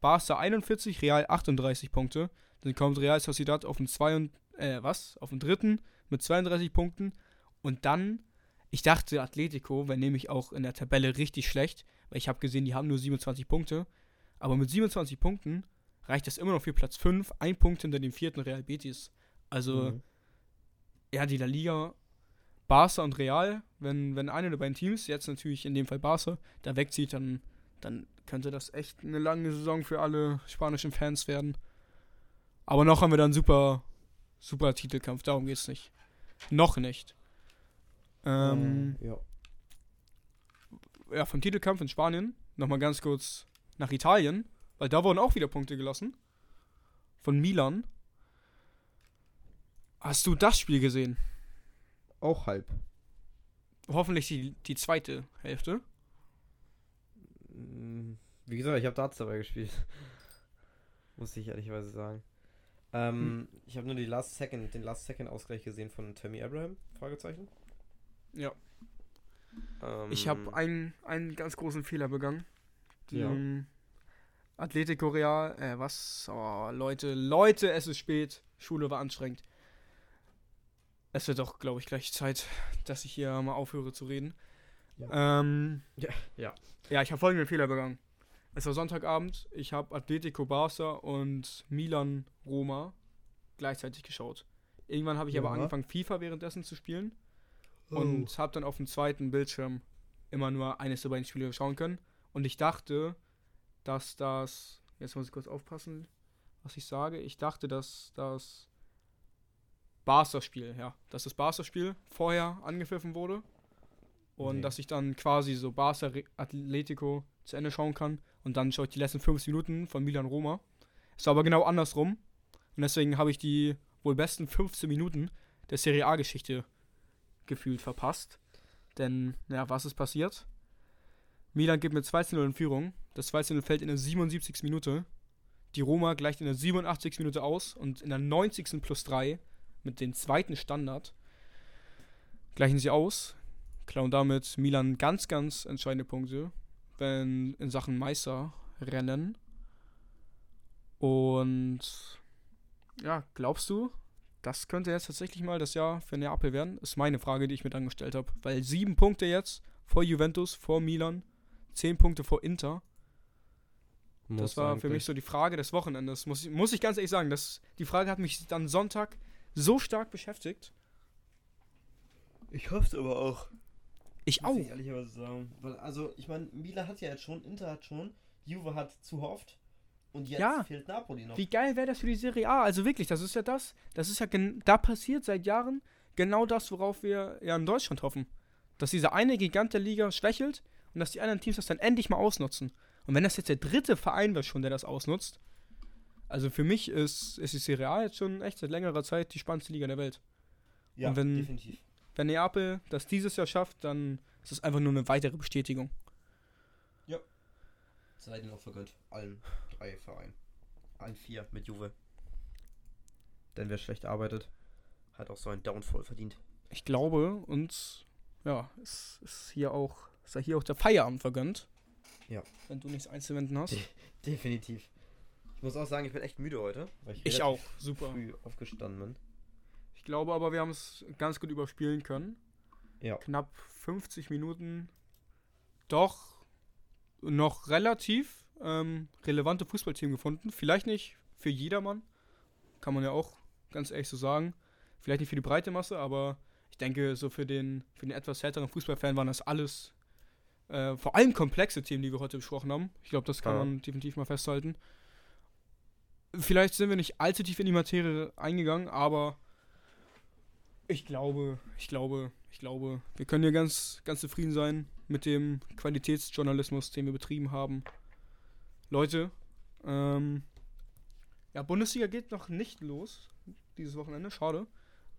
Barca 41, Real 38 Punkte. Dann kommt Real Sociedad auf den zweiten, äh, was? Auf den dritten mit 32 Punkten. Und dann, ich dachte, Atletico wäre nämlich auch in der Tabelle richtig schlecht, weil ich habe gesehen, die haben nur 27 Punkte. Aber mit 27 Punkten reicht das immer noch für Platz 5, ein Punkt hinter dem vierten Real Betis. Also, Mhm. ja, die La Liga, Barca und Real, wenn, wenn eine der beiden Teams, jetzt natürlich in dem Fall Barca, da wegzieht, dann, dann könnte das echt eine lange Saison für alle spanischen Fans werden. Aber noch haben wir dann super, super Titelkampf, darum geht's nicht. Noch nicht. Ähm, ja. ja, vom Titelkampf in Spanien nochmal ganz kurz nach Italien, weil da wurden auch wieder Punkte gelassen. Von Milan. Hast du das Spiel gesehen? Auch halb. Hoffentlich die, die zweite Hälfte. Mm, Wie gesagt, ich habe Darts dabei gespielt. *laughs* Muss ich ehrlicherweise sagen. Ähm, Ich habe nur die Last Second, den Last Second Ausgleich gesehen von Tammy Abraham? Fragezeichen. Ja. Ähm, Ich habe einen, einen ganz großen Fehler begangen. Ja. Atletico Real, äh, was? Oh, Leute, Leute, es ist spät. Schule war anstrengend. Es wird doch, glaube ich, gleich Zeit, dass ich hier mal aufhöre zu reden. Ähm, Ja, ja. Ja, ich habe folgenden Fehler begangen. Es war Sonntagabend, ich habe Atletico Barca und Milan Roma gleichzeitig geschaut. Irgendwann habe ich aber Ja. angefangen, FIFA währenddessen zu spielen Oh. und habe dann auf dem zweiten Bildschirm immer nur eines der beiden Spiele schauen können. Und ich dachte, dass das. Jetzt muss ich kurz aufpassen, was ich sage. Ich dachte, dass das Barca-Spiel, ja, dass das Barca-Spiel vorher angepfiffen wurde. Und Nee. dass ich dann quasi so Barca Atletico zu Ende schauen kann. Und dann schaue ich die letzten 50 Minuten von Milan Roma. Es war aber genau andersrum. Und deswegen habe ich die wohl besten 15 Minuten der Serie A-Geschichte gefühlt verpasst. Denn, ja, was ist passiert? Milan geht mit 2-0 in Führung. Das 2-0 fällt in der 77. Minute. Die Roma gleicht in der 87. Minute aus und in der 90. plus 3 mit dem zweiten Standard gleichen sie aus, klauen damit Milan ganz, ganz entscheidende Punkte wenn in Sachen Meisterrennen. Und ja, glaubst du, das könnte jetzt tatsächlich mal das Jahr für Neapel werden? Ist meine Frage, die ich mir dann gestellt habe. Weil sieben Punkte jetzt vor Juventus, vor Milan, zehn Punkte vor Inter. Muss das war für mich so die Frage des Wochenendes. Muss ich, muss ich ganz ehrlich sagen, das, die Frage hat mich dann Sonntag so stark beschäftigt. Ich hoffe es aber auch. Ich auch. Ich ehrlicherweise sagen. Weil, also, ich meine, Milan hat ja jetzt schon, Inter hat schon, Juve hat zu oft. Und jetzt ja. fehlt Napoli noch. Wie geil wäre das für die Serie A? Also wirklich, das ist ja das. Das ist ja, da passiert seit Jahren genau das, worauf wir ja in Deutschland hoffen. Dass dieser eine Gigant der Liga schwächelt und dass die anderen Teams das dann endlich mal ausnutzen. Und wenn das jetzt der dritte Verein wäre schon, der das ausnutzt, also für mich ist, ist die Serie A jetzt schon echt seit längerer Zeit die spannendste Liga der Welt. Ja, und wenn, definitiv. Wenn Neapel das dieses Jahr schafft, dann ist das einfach nur eine weitere Bestätigung. Ja. Sei denn auch vergönnt allen drei Vereinen. Allen vier mit Juve. Denn wer schlecht arbeitet, hat auch so ein Downfall verdient. Ich glaube, uns ja, ist, ist hier auch, ist ja hier auch der Feierabend vergönnt. Ja. Wenn du nichts einzuwenden hast. De definitiv. Ich muss auch sagen, ich bin echt müde heute. Weil ich, ich auch, super. Früh aufgestanden bin glaube aber, wir haben es ganz gut überspielen können. Ja. Knapp 50 Minuten. Doch noch relativ ähm, relevante Fußballteam gefunden. Vielleicht nicht für jedermann. Kann man ja auch ganz ehrlich so sagen. Vielleicht nicht für die breite Masse, aber ich denke, so für den, für den etwas härteren Fußballfan waren das alles äh, vor allem komplexe Themen, die wir heute besprochen haben. Ich glaube, das kann ja. man definitiv mal festhalten. Vielleicht sind wir nicht allzu tief in die Materie eingegangen, aber ich glaube, ich glaube, ich glaube, wir können hier ganz, ganz zufrieden sein mit dem Qualitätsjournalismus, den wir betrieben haben. Leute, ähm, ja, Bundesliga geht noch nicht los dieses Wochenende, schade.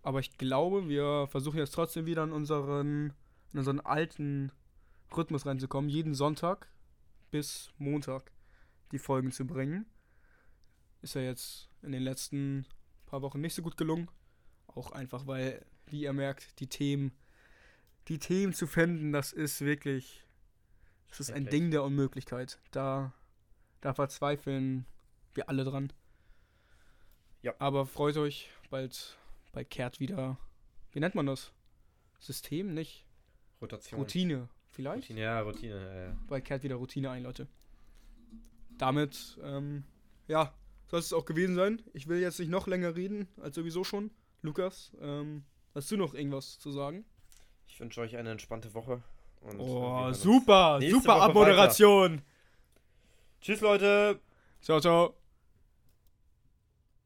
Aber ich glaube, wir versuchen jetzt trotzdem wieder in unseren, in unseren alten Rhythmus reinzukommen, jeden Sonntag bis Montag die Folgen zu bringen. Ist ja jetzt in den letzten paar Wochen nicht so gut gelungen. Auch einfach, weil, wie ihr merkt, die Themen, die Themen zu finden, das ist wirklich, das ist ein Ding der Unmöglichkeit. Da, da verzweifeln wir alle dran. Ja. Aber freut euch, bald, bald kehrt wieder, wie nennt man das? System, nicht? Rotation. Routine, vielleicht? Routine, ja, Routine, ja, ja. Bald kehrt wieder Routine ein, Leute. Damit, ähm, ja, soll es auch gewesen sein. Ich will jetzt nicht noch länger reden, als sowieso schon. Lukas, ähm, hast du noch irgendwas zu sagen? Ich wünsche euch eine entspannte Woche. oh, super, super Abmoderation. Tschüss, Leute. Ciao, ciao.